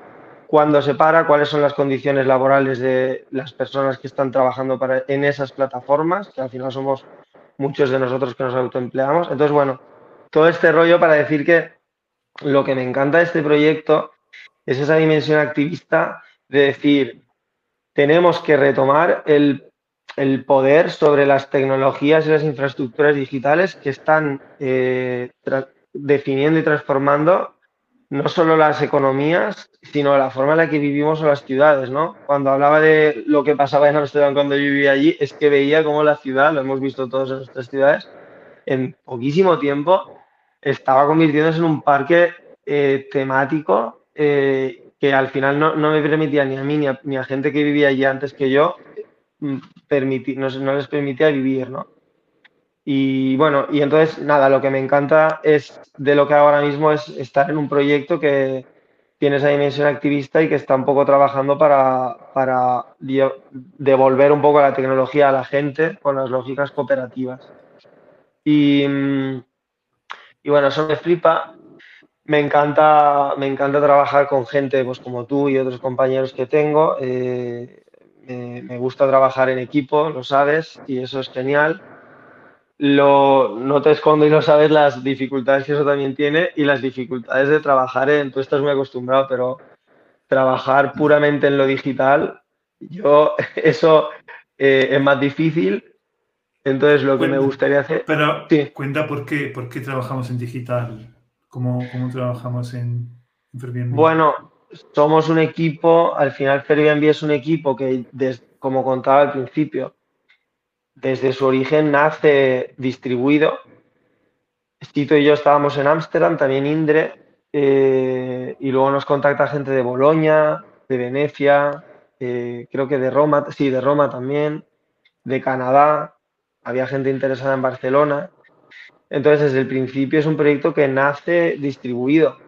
cuándo se para, cuáles son las condiciones laborales de las personas que están trabajando para, en esas plataformas, que al final somos muchos de nosotros que nos autoempleamos. Entonces, bueno, todo este rollo para decir que lo que me encanta de este proyecto es esa dimensión activista de decir, tenemos que retomar el, poder sobre las tecnologías y las infraestructuras digitales que están eh, definiendo y transformando no solo las economías, sino la forma en la que vivimos en las ciudades, ¿no? Cuando hablaba de lo que pasaba en Amsterdam cuando yo vivía allí, es que veía cómo la ciudad, lo hemos visto todos en nuestras ciudades, en poquísimo tiempo estaba convirtiéndose en un parque eh, temático eh, que al final no, me permitía ni a mí ni a, gente que vivía allí antes que yo, mm, no, no les permitía vivir, ¿no? Y bueno, y entonces nada, lo que me encanta es de lo que hago ahora mismo es estar en un proyecto que tiene esa dimensión activista y que está un poco trabajando para, para devolver un poco la tecnología a la gente con las lógicas cooperativas. Y, y bueno, eso me flipa. Me encanta, me encanta trabajar con gente pues, como tú y otros compañeros que tengo. Eh, me, me gusta trabajar en equipo, lo sabes, y eso es genial lo, no te escondo y no sabes las dificultades que eso también tiene y las dificultades de trabajar en, tú estás muy acostumbrado, pero trabajar puramente en lo digital, yo *laughs* eso eh, es más difícil. Entonces lo que me gustaría hacer... Pero cuenta por qué, por qué trabajamos en digital, cómo, trabajamos en, en Bueno, somos un equipo, al final Airbnb es un equipo que, como contaba al principio, desde su origen nace distribuido. Tito y yo estábamos en Ámsterdam, también Indre, eh, y luego nos contacta gente de Bolonia, de Venecia, eh, creo que de Roma, sí, de Roma también, de Canadá, había gente interesada en Barcelona. Entonces, desde el principio es un proyecto que nace distribuido.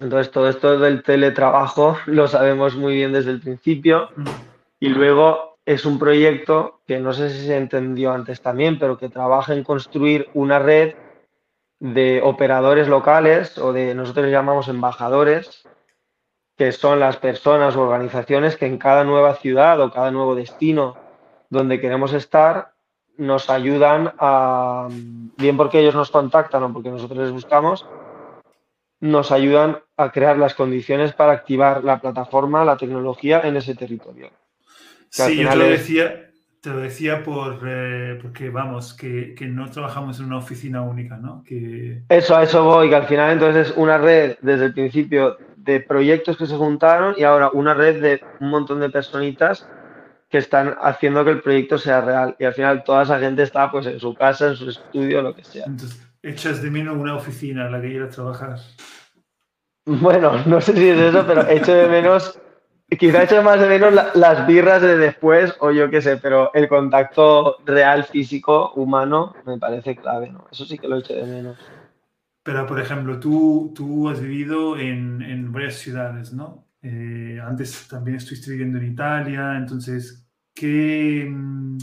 Entonces, todo esto del teletrabajo *laughs* lo sabemos muy bien desde el principio. Mm. Y luego es un proyecto que no sé si se entendió antes también, pero que trabaja en construir una red de operadores locales o de nosotros llamamos embajadores, que son las personas o organizaciones que en cada nueva ciudad o cada nuevo destino donde queremos estar nos ayudan a, bien porque ellos nos contactan o porque nosotros les buscamos, nos ayudan a crear las condiciones para activar la plataforma, la tecnología en ese territorio. Sí, yo te lo decía, te lo decía por, eh, porque, vamos, que, que, no trabajamos en una oficina única, ¿no? Que... Eso, a eso voy, que al final entonces es una red desde el principio de proyectos que se juntaron y ahora una red de un montón de personitas que están haciendo que el proyecto sea real. Y al final toda esa gente está pues en su casa, en su estudio, lo que sea. Entonces, echas de menos una oficina en la que a trabajar. *laughs* Bueno, no sé si es eso, pero echo de menos Quizá echo más de menos las birras de después o yo qué sé, pero el contacto real, físico, humano, me parece clave, ¿no? Eso sí que lo echo de menos. Pero, por ejemplo, tú, tú has vivido en, en varias ciudades, ¿no? Eh, antes también estuviste viviendo en Italia, entonces, ¿qué... Mm,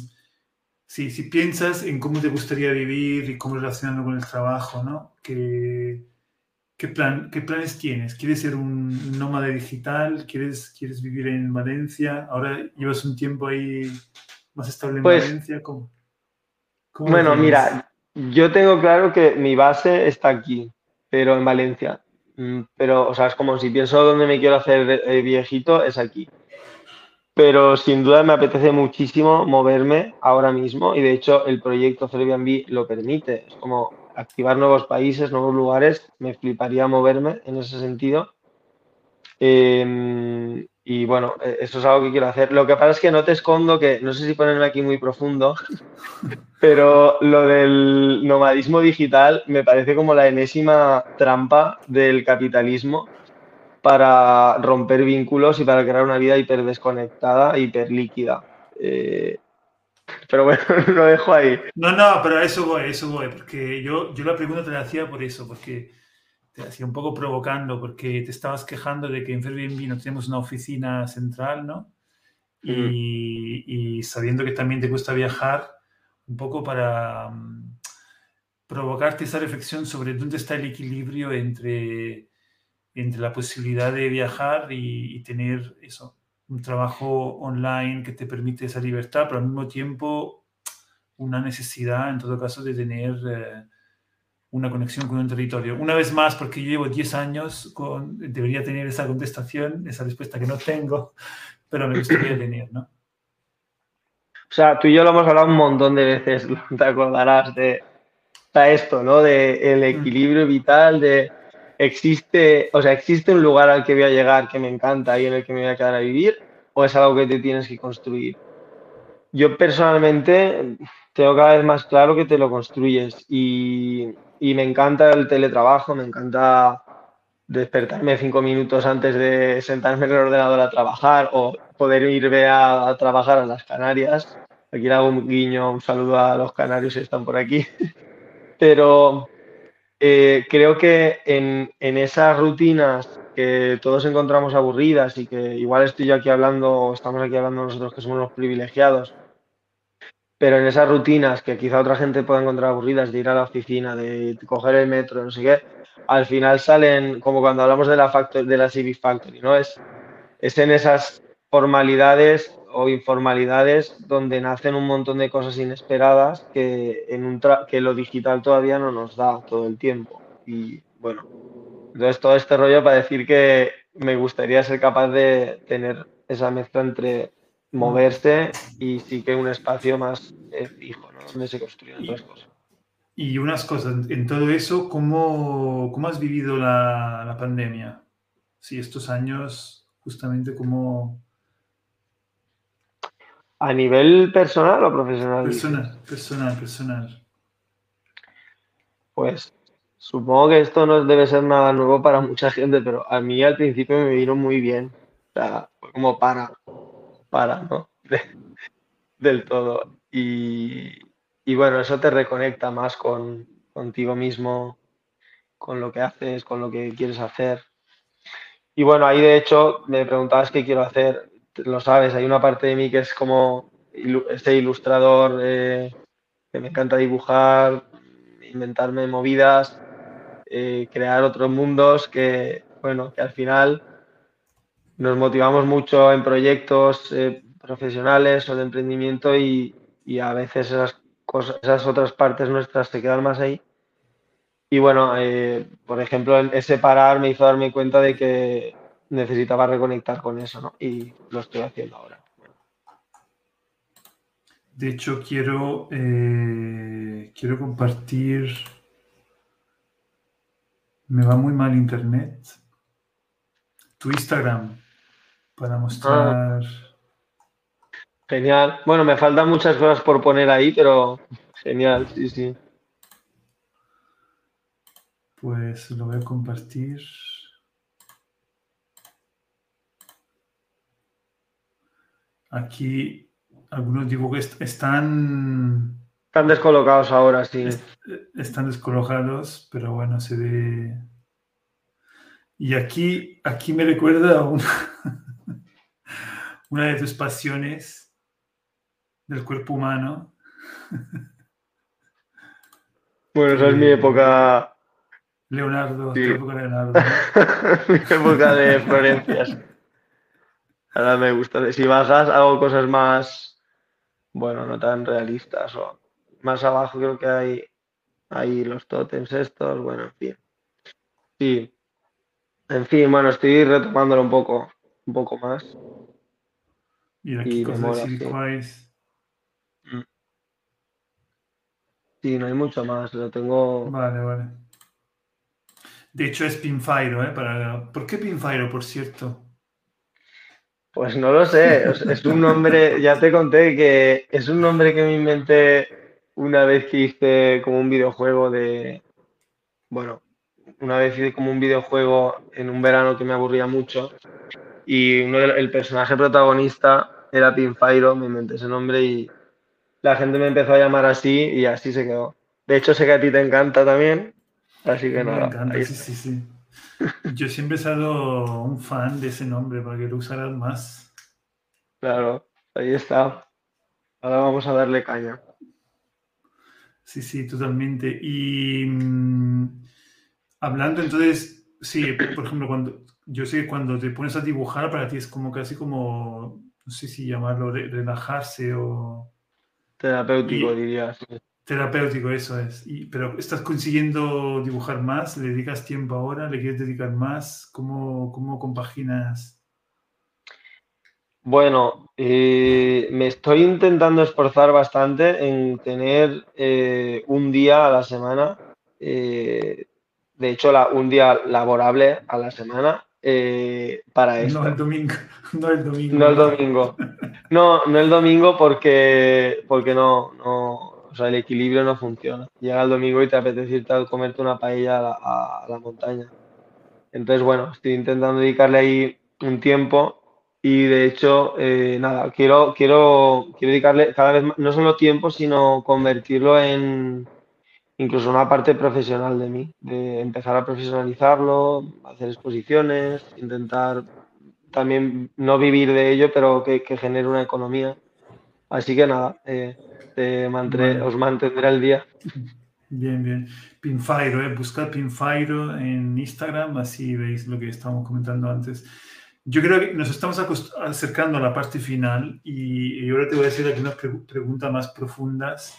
si, si piensas en cómo te gustaría vivir y cómo relacionarlo con el trabajo, ¿no? Que ¿qué, plan, ¿qué planes tienes? ¿Quieres ser un nómada digital? ¿Quieres, ¿Quieres vivir en Valencia? Ahora llevas un tiempo ahí más estable en Pues, Valencia. ¿Cómo, Bueno, mira, yo tengo claro que mi base está aquí, pero en Valencia. Mm, Pero, o sea, es como si pienso dónde me quiero hacer eh, viejito, es aquí. Pero sin duda me apetece muchísimo moverme ahora mismo y de hecho el proyecto Airbnb lo permite. Es como activar nuevos países, nuevos lugares. Me fliparía moverme en ese sentido. Eh, y bueno, eh, eso es algo que quiero hacer. Lo que pasa es que no te escondo que, no sé si ponerme aquí muy profundo, *laughs* pero lo del nomadismo digital me parece como la enésima trampa del capitalismo para romper vínculos y para crear una vida hiper desconectada, hiper líquida. Eh, pero bueno, *laughs* lo dejo ahí. No, no, pero a eso voy, a eso voy, porque yo, yo la pregunta te la hacía por eso, porque te hacía un poco provocando, porque te estabas quejando de que en Airbnb no tenemos una oficina central, ¿no? Mm. Y, y sabiendo que también te cuesta viajar, un poco para mm, provocarte esa reflexión sobre dónde está el equilibrio entre, entre la posibilidad de viajar y, y tener eso, un trabajo online que te permite esa libertad, pero al mismo tiempo una necesidad, en todo caso, de tener eh, una conexión con un territorio. Una vez más, porque yo llevo 10 años, con, debería tener esa contestación, esa respuesta que no tengo, pero me gustaría *clears throat* tener, ¿no? O sea, tú y yo lo hemos hablado un montón de veces, *laughs* te acordarás de, de esto, ¿no? De el equilibrio vital, de existe, o sea, existe un lugar al que voy a llegar que me encanta y en el que me voy a quedar a vivir, o es algo que te tienes que construir. Yo personalmente tengo cada vez más claro que te lo construyes y, y me encanta el teletrabajo, me encanta despertarme cinco minutos antes de sentarme en el ordenador a trabajar o poder irme a, trabajar a las Canarias. Aquí le hago un guiño, un saludo a los canarios que están por aquí. *laughs* Pero eh, creo que en, en esas rutinas que todos encontramos aburridas y que igual estoy yo aquí hablando, estamos aquí hablando nosotros que somos los privilegiados, pero en esas rutinas que quizá otra gente pueda encontrar aburridas, de ir a la oficina, de coger el metro, no sé qué, al final salen, como cuando hablamos de la, factor, de la Civic Factory, ¿no? Es, es en esas formalidades o informalidades donde nacen un montón de cosas inesperadas que, en un que lo digital todavía no nos da todo el tiempo. Y bueno, entonces todo este rollo para decir que me gustaría ser capaz de tener esa mezcla entre moverse y sí que un espacio más eh, fijo, ¿no? Donde se construyen otras cosas. Y unas cosas, en todo eso, ¿cómo, cómo has vivido la, la pandemia? Sí, estos años, justamente, ¿cómo, ¿A nivel personal o profesional? Personal, personal, personal. Pues supongo que esto no debe ser nada nuevo para mucha gente, pero a mí al principio me vino muy bien. O sea, fue como para, para, ¿no? De, del todo. Y, y, bueno, eso te reconecta más con, contigo mismo, con lo que haces, con lo que quieres hacer. Y bueno, ahí de hecho me preguntabas qué quiero hacer lo sabes, hay una parte de mí que es como este ilustrador eh, que me encanta dibujar, inventarme movidas, eh, crear otros mundos que, bueno, que al final nos motivamos mucho en proyectos eh, profesionales o de emprendimiento y, y, a veces esas otras partes nuestras se quedan más ahí. Y bueno, eh, por ejemplo, ese parar me hizo darme cuenta de que necesitaba reconectar con eso, ¿no? Y lo estoy haciendo ahora. De hecho, quiero, eh, quiero compartir. Me va muy mal internet. Tu Instagram para mostrar. Ah, genial. Bueno, me faltan muchas cosas por poner ahí, pero genial, sí, sí. Pues lo voy a compartir. Aquí algunos dibujos están... Están descolocados ahora, sí. Est están descolocados, pero bueno, se ve... Y aquí, aquí me recuerda a una, una de tus pasiones del cuerpo humano. *laughs* Bueno, esa es mi época Leonardo, Sí. tu época Leonardo. *laughs* Mi época de Florencias. Ahora me gusta. Si bajas, hago cosas más, bueno, no tan realistas. O más abajo creo que hay, hay los tótems estos. Bueno, en fin. Sí. En fin, bueno, estoy retomándolo un poco, un poco más. Y aquí Y cosas mola, de sí. Siliquais. Sí, no hay mucho más. Lo tengo. Vale, vale. De hecho es Pinfire, ¿eh? Para... ¿Por qué Pinfire, por cierto? Pues no lo sé, es, un nombre, ya te conté que es un nombre que me inventé una vez que hice como un videojuego de, bueno, una vez hice como un videojuego en un verano que me aburría mucho y uno el personaje protagonista era Pinfire, me inventé ese nombre y la gente me empezó a llamar así y así se quedó. De hecho sé que a ti te encanta también, así que Me nada, encanta, ahí sí, sí, sí. Yo siempre he sido un fan de ese nombre para que lo usaras más. Claro, ahí está. Ahora vamos a darle caña. Sí, sí, totalmente. Y mm, hablando entonces, sí, por ejemplo, cuando yo sé que cuando te pones a dibujar para ti es como casi como, no sé si llamarlo re- relajarse o Terapéutico, Y- dirías. terapéutico, eso es. Y, pero ¿estás consiguiendo dibujar más? ¿Le dedicas tiempo ahora? ¿Le quieres dedicar más? ¿Cómo, cómo compaginas? Bueno, eh, me estoy intentando esforzar bastante en tener eh, un día a la semana, eh, de hecho, la- un día laborable a la semana eh, para No esto. el domingo, *laughs* no el domingo. No el domingo. No, no el domingo porque, porque no, no, o sea, el equilibrio no funciona. Llega el domingo y te apetece irte a comerte una paella a la, a la montaña. Entonces, bueno, estoy intentando dedicarle ahí un tiempo y de hecho, eh, nada, quiero, quiero, quiero dedicarle cada vez más, no solo tiempo, sino convertirlo en incluso una parte profesional de mí, de empezar a profesionalizarlo, hacer exposiciones, intentar también no vivir de ello, pero que, que genere una economía. Así que nada, eh, te mantendré- Vale. os mantendré al día. Bien, bien. Pinfire, ¿eh? buscad Pinfire en Instagram, así veis lo que estábamos comentando antes. Yo creo que nos estamos acercando a la parte final y, y ahora te voy a decir algunas pre- preguntas más profundas.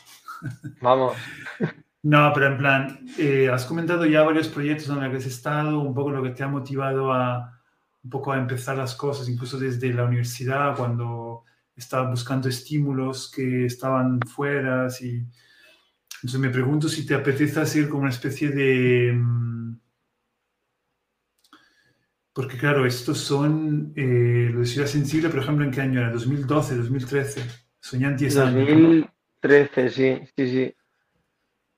Vamos. *laughs* No, pero en plan, eh, has comentado ya varios proyectos en los que has estado, un poco lo que te ha motivado a un poco a empezar las cosas, incluso desde la universidad, cuando estabas buscando estímulos que estaban fuera. Y... Entonces me pregunto si te apetece hacer como una especie de... mm, Porque claro, estos son, eh, lo de Ciudad Sensible, por ejemplo, ¿en qué año era? ¿2012, 2013? Soñan 10 años. ¿no? 2013, sí, sí, sí.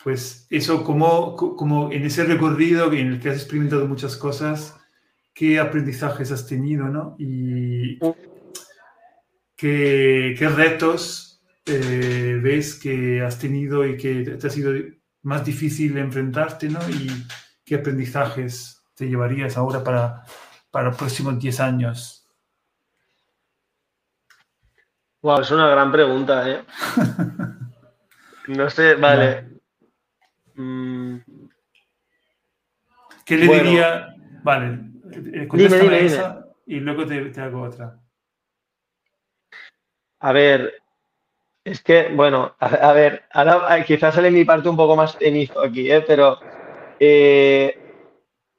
Pues eso, como, como en ese recorrido en el que has experimentado muchas cosas, ¿qué aprendizajes has tenido, no? Y qué, qué retos eh, ves que has tenido y que te ha sido más difícil enfrentarte, ¿no? Y qué aprendizajes te llevarías ahora para, para los próximos 10 años. Wow, es una gran pregunta, ¿eh? *laughs* No sé, vale. ¿Qué le Bueno. diría? Vale, eh, contéstame dime, esa y luego te, te hago otra. A ver, es que, bueno, a, a ver, ahora eh, quizás sale mi parte un poco más cenizo aquí, ¿eh? Pero eh,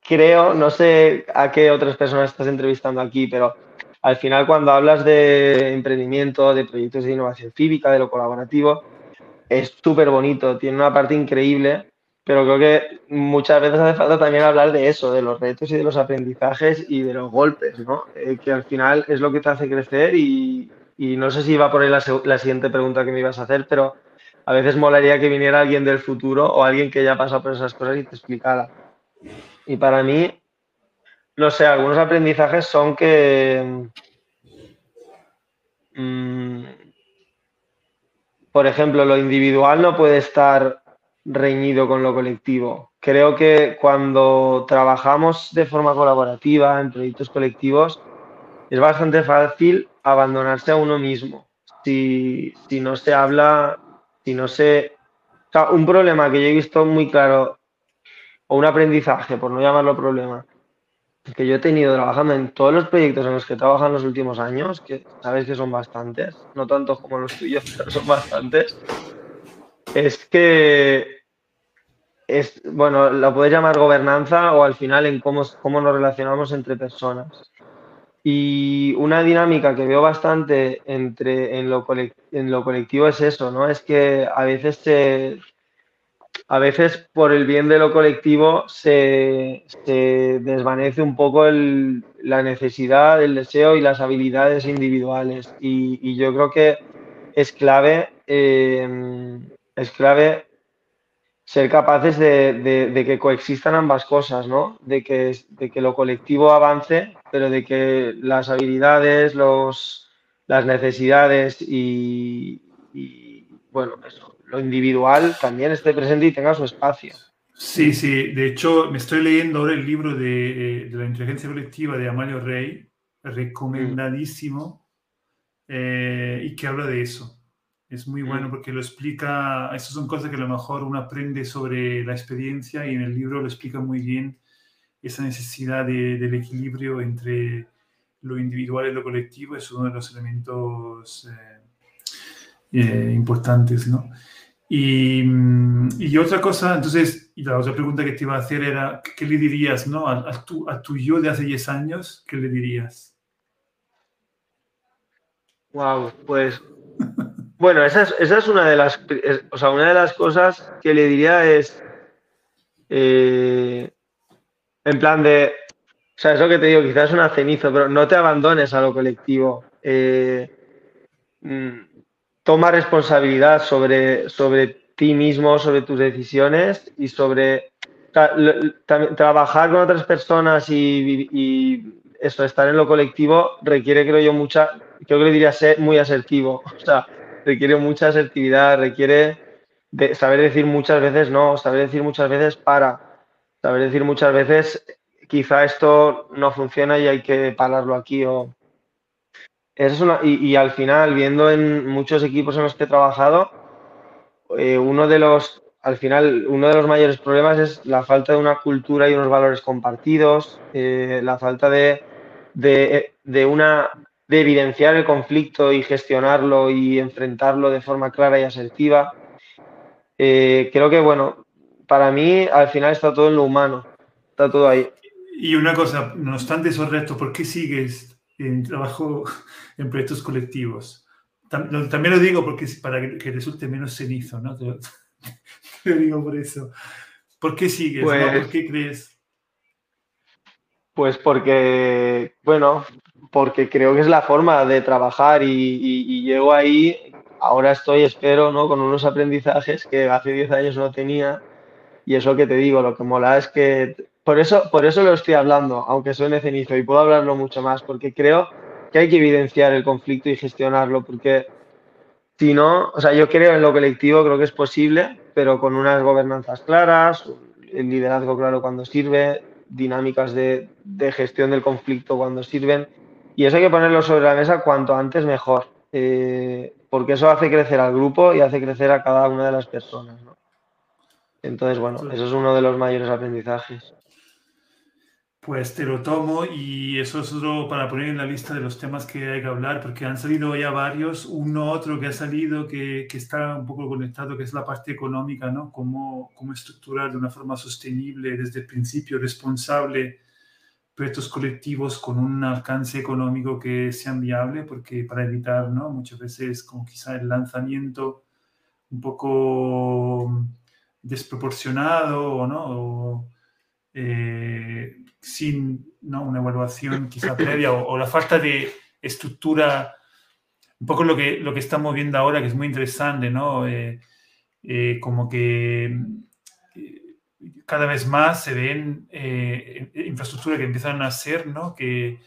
creo, no sé a qué otras personas estás entrevistando aquí, pero al final cuando hablas de emprendimiento, de proyectos de innovación cívica, de lo colaborativo, es súper bonito, tiene una parte increíble, pero creo que muchas veces hace falta también hablar de eso, de los retos y de los aprendizajes y de los golpes, ¿no? Eh, que al final es lo que te hace crecer y, no sé si va por ahí la siguiente pregunta que me ibas a hacer, pero a veces molaría que viniera alguien del futuro o alguien que ya ha pasado por esas cosas y te explicara. Y para mí, no sé, algunos aprendizajes son que, mm, por ejemplo, lo individual no puede estar reñido con lo colectivo. Creo que cuando trabajamos de forma colaborativa en proyectos colectivos, es bastante fácil abandonarse a uno mismo. Si, si no se habla, si no se... Un problema que yo he visto muy claro o un aprendizaje, por no llamarlo problema, que yo he tenido trabajando en todos los proyectos en los que he en los últimos años, que sabes que son bastantes, no tantos como los tuyos, *laughs* pero son bastantes, es que es, bueno, lo puedes llamar gobernanza o al final en cómo, cómo nos relacionamos entre personas. Y una dinámica que veo bastante entre, en, lo en lo colectivo es eso, ¿no? Es que a veces se, a veces por el bien de lo colectivo se, desvanece un poco la necesidad, el deseo y las habilidades individuales. Y, yo creo que es clave, eh, es clave ser capaces de, que coexistan ambas cosas, ¿no? De que, de que lo colectivo avance, pero de que las habilidades, los, las necesidades y, bueno, lo individual también esté presente y tenga su espacio. Sí, sí. De hecho, me estoy leyendo ahora el libro de, la inteligencia colectiva de Amalio Rey, recomendadísimo, eh, y que habla de eso es muy bueno mm. porque lo explica, estas son cosas que a lo mejor uno aprende sobre la experiencia y en el libro lo explica muy bien esa necesidad del equilibrio entre lo individual y lo colectivo es uno de los elementos eh, eh, importantes, ¿no? Y, mm, y, otra cosa, entonces, y la otra pregunta que te iba a hacer era, ¿qué le dirías, ¿no? A, a, tu, a tu yo de hace 10 años, ¿qué le dirías? Wow, pues bueno, esa es, una de las, o sea, una de las cosas que le diría es, eh, en plan de, o sea, eso que te digo, quizás es una cenizo, pero no te abandones a lo colectivo. Eh, mm, toma responsabilidad sobre, sobre ti mismo, sobre tus decisiones y sobre trabajar con otras personas y, y, eso, estar en lo colectivo requiere, creo yo, mucha, creo que le diría ser muy asertivo. *laughs* O sea, requiere mucha asertividad, requiere saber decir muchas veces no, saber decir muchas veces para, saber decir muchas veces quizá esto no funciona y hay que pararlo aquí o... es una, y, al final, viendo en muchos equipos en los que he trabajado, eh, uno de los, al final, uno de los mayores problemas es la falta de una cultura y unos valores compartidos, eh, la falta de, de una de evidenciar el conflicto y gestionarlo y enfrentarlo de forma clara y asertiva. Eh, creo que, bueno, para mí al final está todo en lo humano, está todo ahí. Y una cosa, no obstante esos retos, ¿por qué sigues en trabajo en proyectos colectivos? También lo digo porque para que resulte menos cenizo, ¿no? Te lo, *laughs* digo por eso. ¿Por qué sigues? ¿Por pues qué crees? Pues porque, bueno, porque creo que es la forma de trabajar y, llego ahí, ahora estoy, espero, ¿no? con unos aprendizajes que hace 10 años no tenía y eso que te digo, lo que mola es que, por eso, por eso lo estoy hablando, aunque suene cenizo y puedo hablarlo mucho más, porque creo que hay que evidenciar el conflicto y gestionarlo, porque si no, o sea, yo creo en lo colectivo, creo que es posible, pero con unas gobernanzas claras, el liderazgo claro cuando sirve, dinámicas de, de gestión del conflicto cuando sirven y eso hay que ponerlo sobre la mesa cuanto antes mejor, eh, porque eso hace crecer al grupo y hace crecer a cada una de las personas. Entonces, bueno, eso es uno de los mayores aprendizajes. Pues te lo tomo y eso es otro para poner en la lista de los temas que hay que hablar, porque han salido ya varios, uno otro que ha salido que, que está un poco conectado, que es la parte económica, ¿no? Cómo, cómo estructurar de una forma sostenible, desde el principio responsable, proyectos colectivos con un alcance económico que sean viable, porque para evitar, ¿no? Muchas veces como quizá el lanzamiento un poco desproporcionado, ¿no? Eh, sin ¿no? una evaluación quizá previa o, la falta de estructura, un poco lo que, lo que estamos viendo ahora, que es muy interesante, ¿no? Eh, eh, como que cada vez más se ven eh, infraestructuras que empiezan a nacer, ¿no? Que,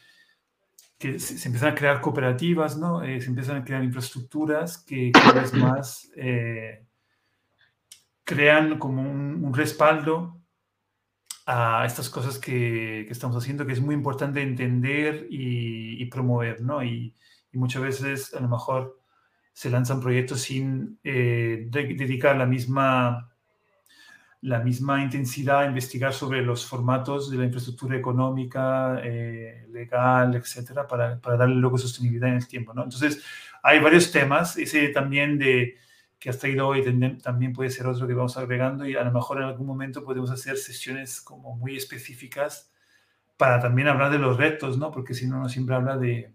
se, empiezan a crear cooperativas, ¿no? Eh, se empiezan a crear infraestructuras que cada vez más eh, crean como un, respaldo a estas cosas que, que, estamos haciendo, que es muy importante entender y, promover, ¿no? Y, y, muchas veces a lo mejor se lanzan proyectos sin dedicar la misma la misma intensidad investigar sobre los formatos de la infraestructura económica, eh, legal, etcétera, para, para, darle luego sostenibilidad en el tiempo. ¿no? Entonces, hay varios temas, ese también de que has traído hoy también puede ser otro que vamos agregando y a lo mejor en algún momento podemos hacer sesiones como muy específicas para también hablar de los retos, ¿no? Porque si no, no siempre habla de,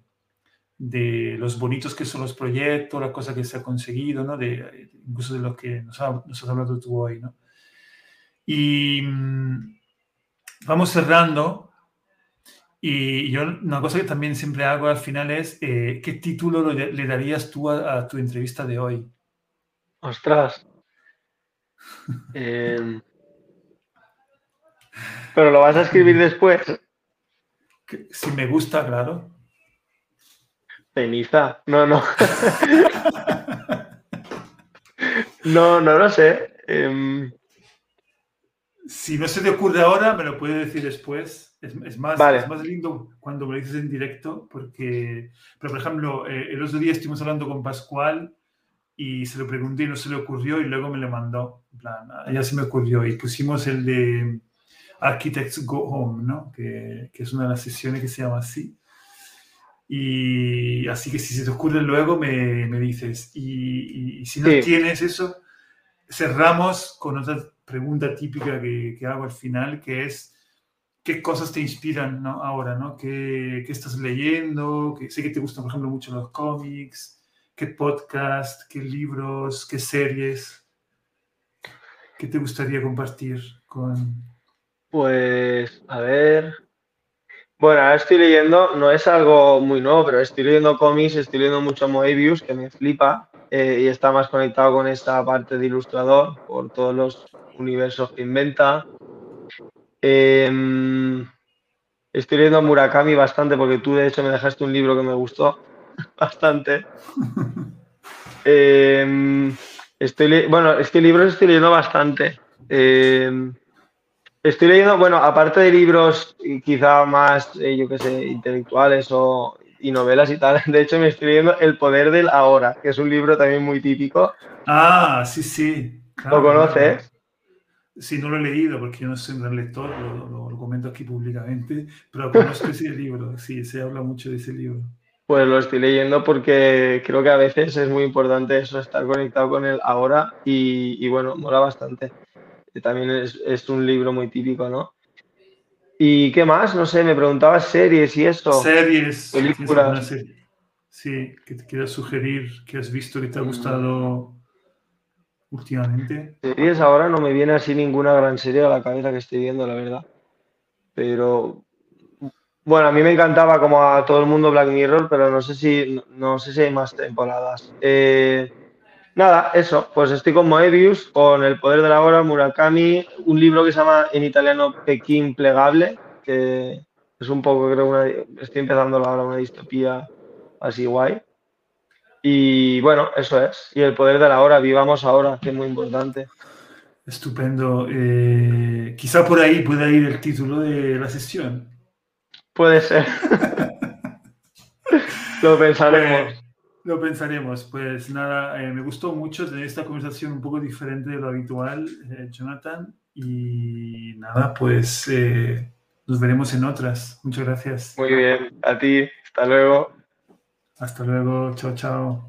de los bonitos que son los proyectos, las cosas que se ha conseguido, ¿no? De, incluso de lo que nos, nos has hablado tú hoy, ¿no? Y mm, vamos cerrando. Y yo una cosa que también siempre hago al final es, eh, ¿qué título le, darías tú a, tu entrevista de hoy? Ostras. *laughs* Em, pero lo vas a escribir después. Si me gusta, claro. Ceniza. No, no. *laughs* *laughs* no, no lo sé. Em, si no se te ocurre ahora, me lo puedes decir después. Es, más, es más lindo cuando me lo dices en directo, porque, pero por ejemplo, eh, el otro día estuvimos hablando con Pascual y se lo pregunté y no se le ocurrió y luego me lo mandó. En plan, ya se me ocurrió y pusimos el de Architects Go Home, ¿no? Que, que es una de las sesiones que se llama así. Y así que si se te ocurre luego me, me dices. Y, y, si no tienes eso, cerramos con otras pregunta típica que, hago al final, que es, ¿qué cosas te inspiran ¿no? ahora? ¿no? ¿Qué, ¿Qué, estás leyendo? Sé que te gustan, por ejemplo, mucho los cómics. ¿Qué podcast? ¿Qué libros? ¿Qué series? ¿Qué te gustaría compartir con...? Pues, a ver... Bueno, ahora estoy leyendo, no es algo muy nuevo, pero estoy leyendo cómics, estoy leyendo mucho Moebius, que me flipa, eh, y está más conectado con esta parte de ilustrador, por todos los universos que inventa. Em, estoy leyendo Murakami bastante porque tú de hecho me dejaste un libro que me gustó *laughs* bastante. Em, estoy bueno, es que libros estoy leyendo bastante. Em, estoy leyendo, bueno, aparte de libros quizá más, eh, yo qué sé, intelectuales o, y novelas y tal, *laughs* de hecho me estoy leyendo El poder del ahora, que es un libro también muy típico. Ah, sí, sí. ¿Lo conoces? Sí, no lo he leído porque yo no soy un gran lector, lo, comento aquí públicamente, pero conozco ese *laughs* libro, sí, se habla mucho de ese libro. Pues lo estoy leyendo porque creo que a veces es muy importante eso, estar conectado con él ahora y, bueno, mola bastante. También es, un libro muy típico, ¿no? ¿Y qué más? No sé, me preguntabas series y eso. Series, películas. Sí, que te quieras sugerir, que has visto que te ha gustado últimamente? Series ahora no me viene así ninguna gran serie a la cabeza que estoy viendo, la verdad. Pero bueno, a mí me encantaba como a todo el mundo Black Mirror, pero no sé si no sé si hay más temporadas. Eh, nada, eso, pues estoy con Moebius, con El poder de la hora, Murakami, un libro que se llama en italiano Pekín plegable, que es un poco, creo, una, estoy empezando ahora una distopía así guay. Y bueno, eso es. Y el poder de la hora, vivamos ahora, que es muy importante. Estupendo. Eh, quizá por ahí pueda ir el título de la sesión. Puede ser. *laughs* lo pensaremos. Lo pensaremos. Pues nada, eh, me gustó mucho tener esta conversación un poco diferente de lo habitual, eh, Jonathan. Y nada, pues nos veremos en otras. Muchas gracias. Muy bien, a ti. Hasta luego. Hasta luego, chao, chao.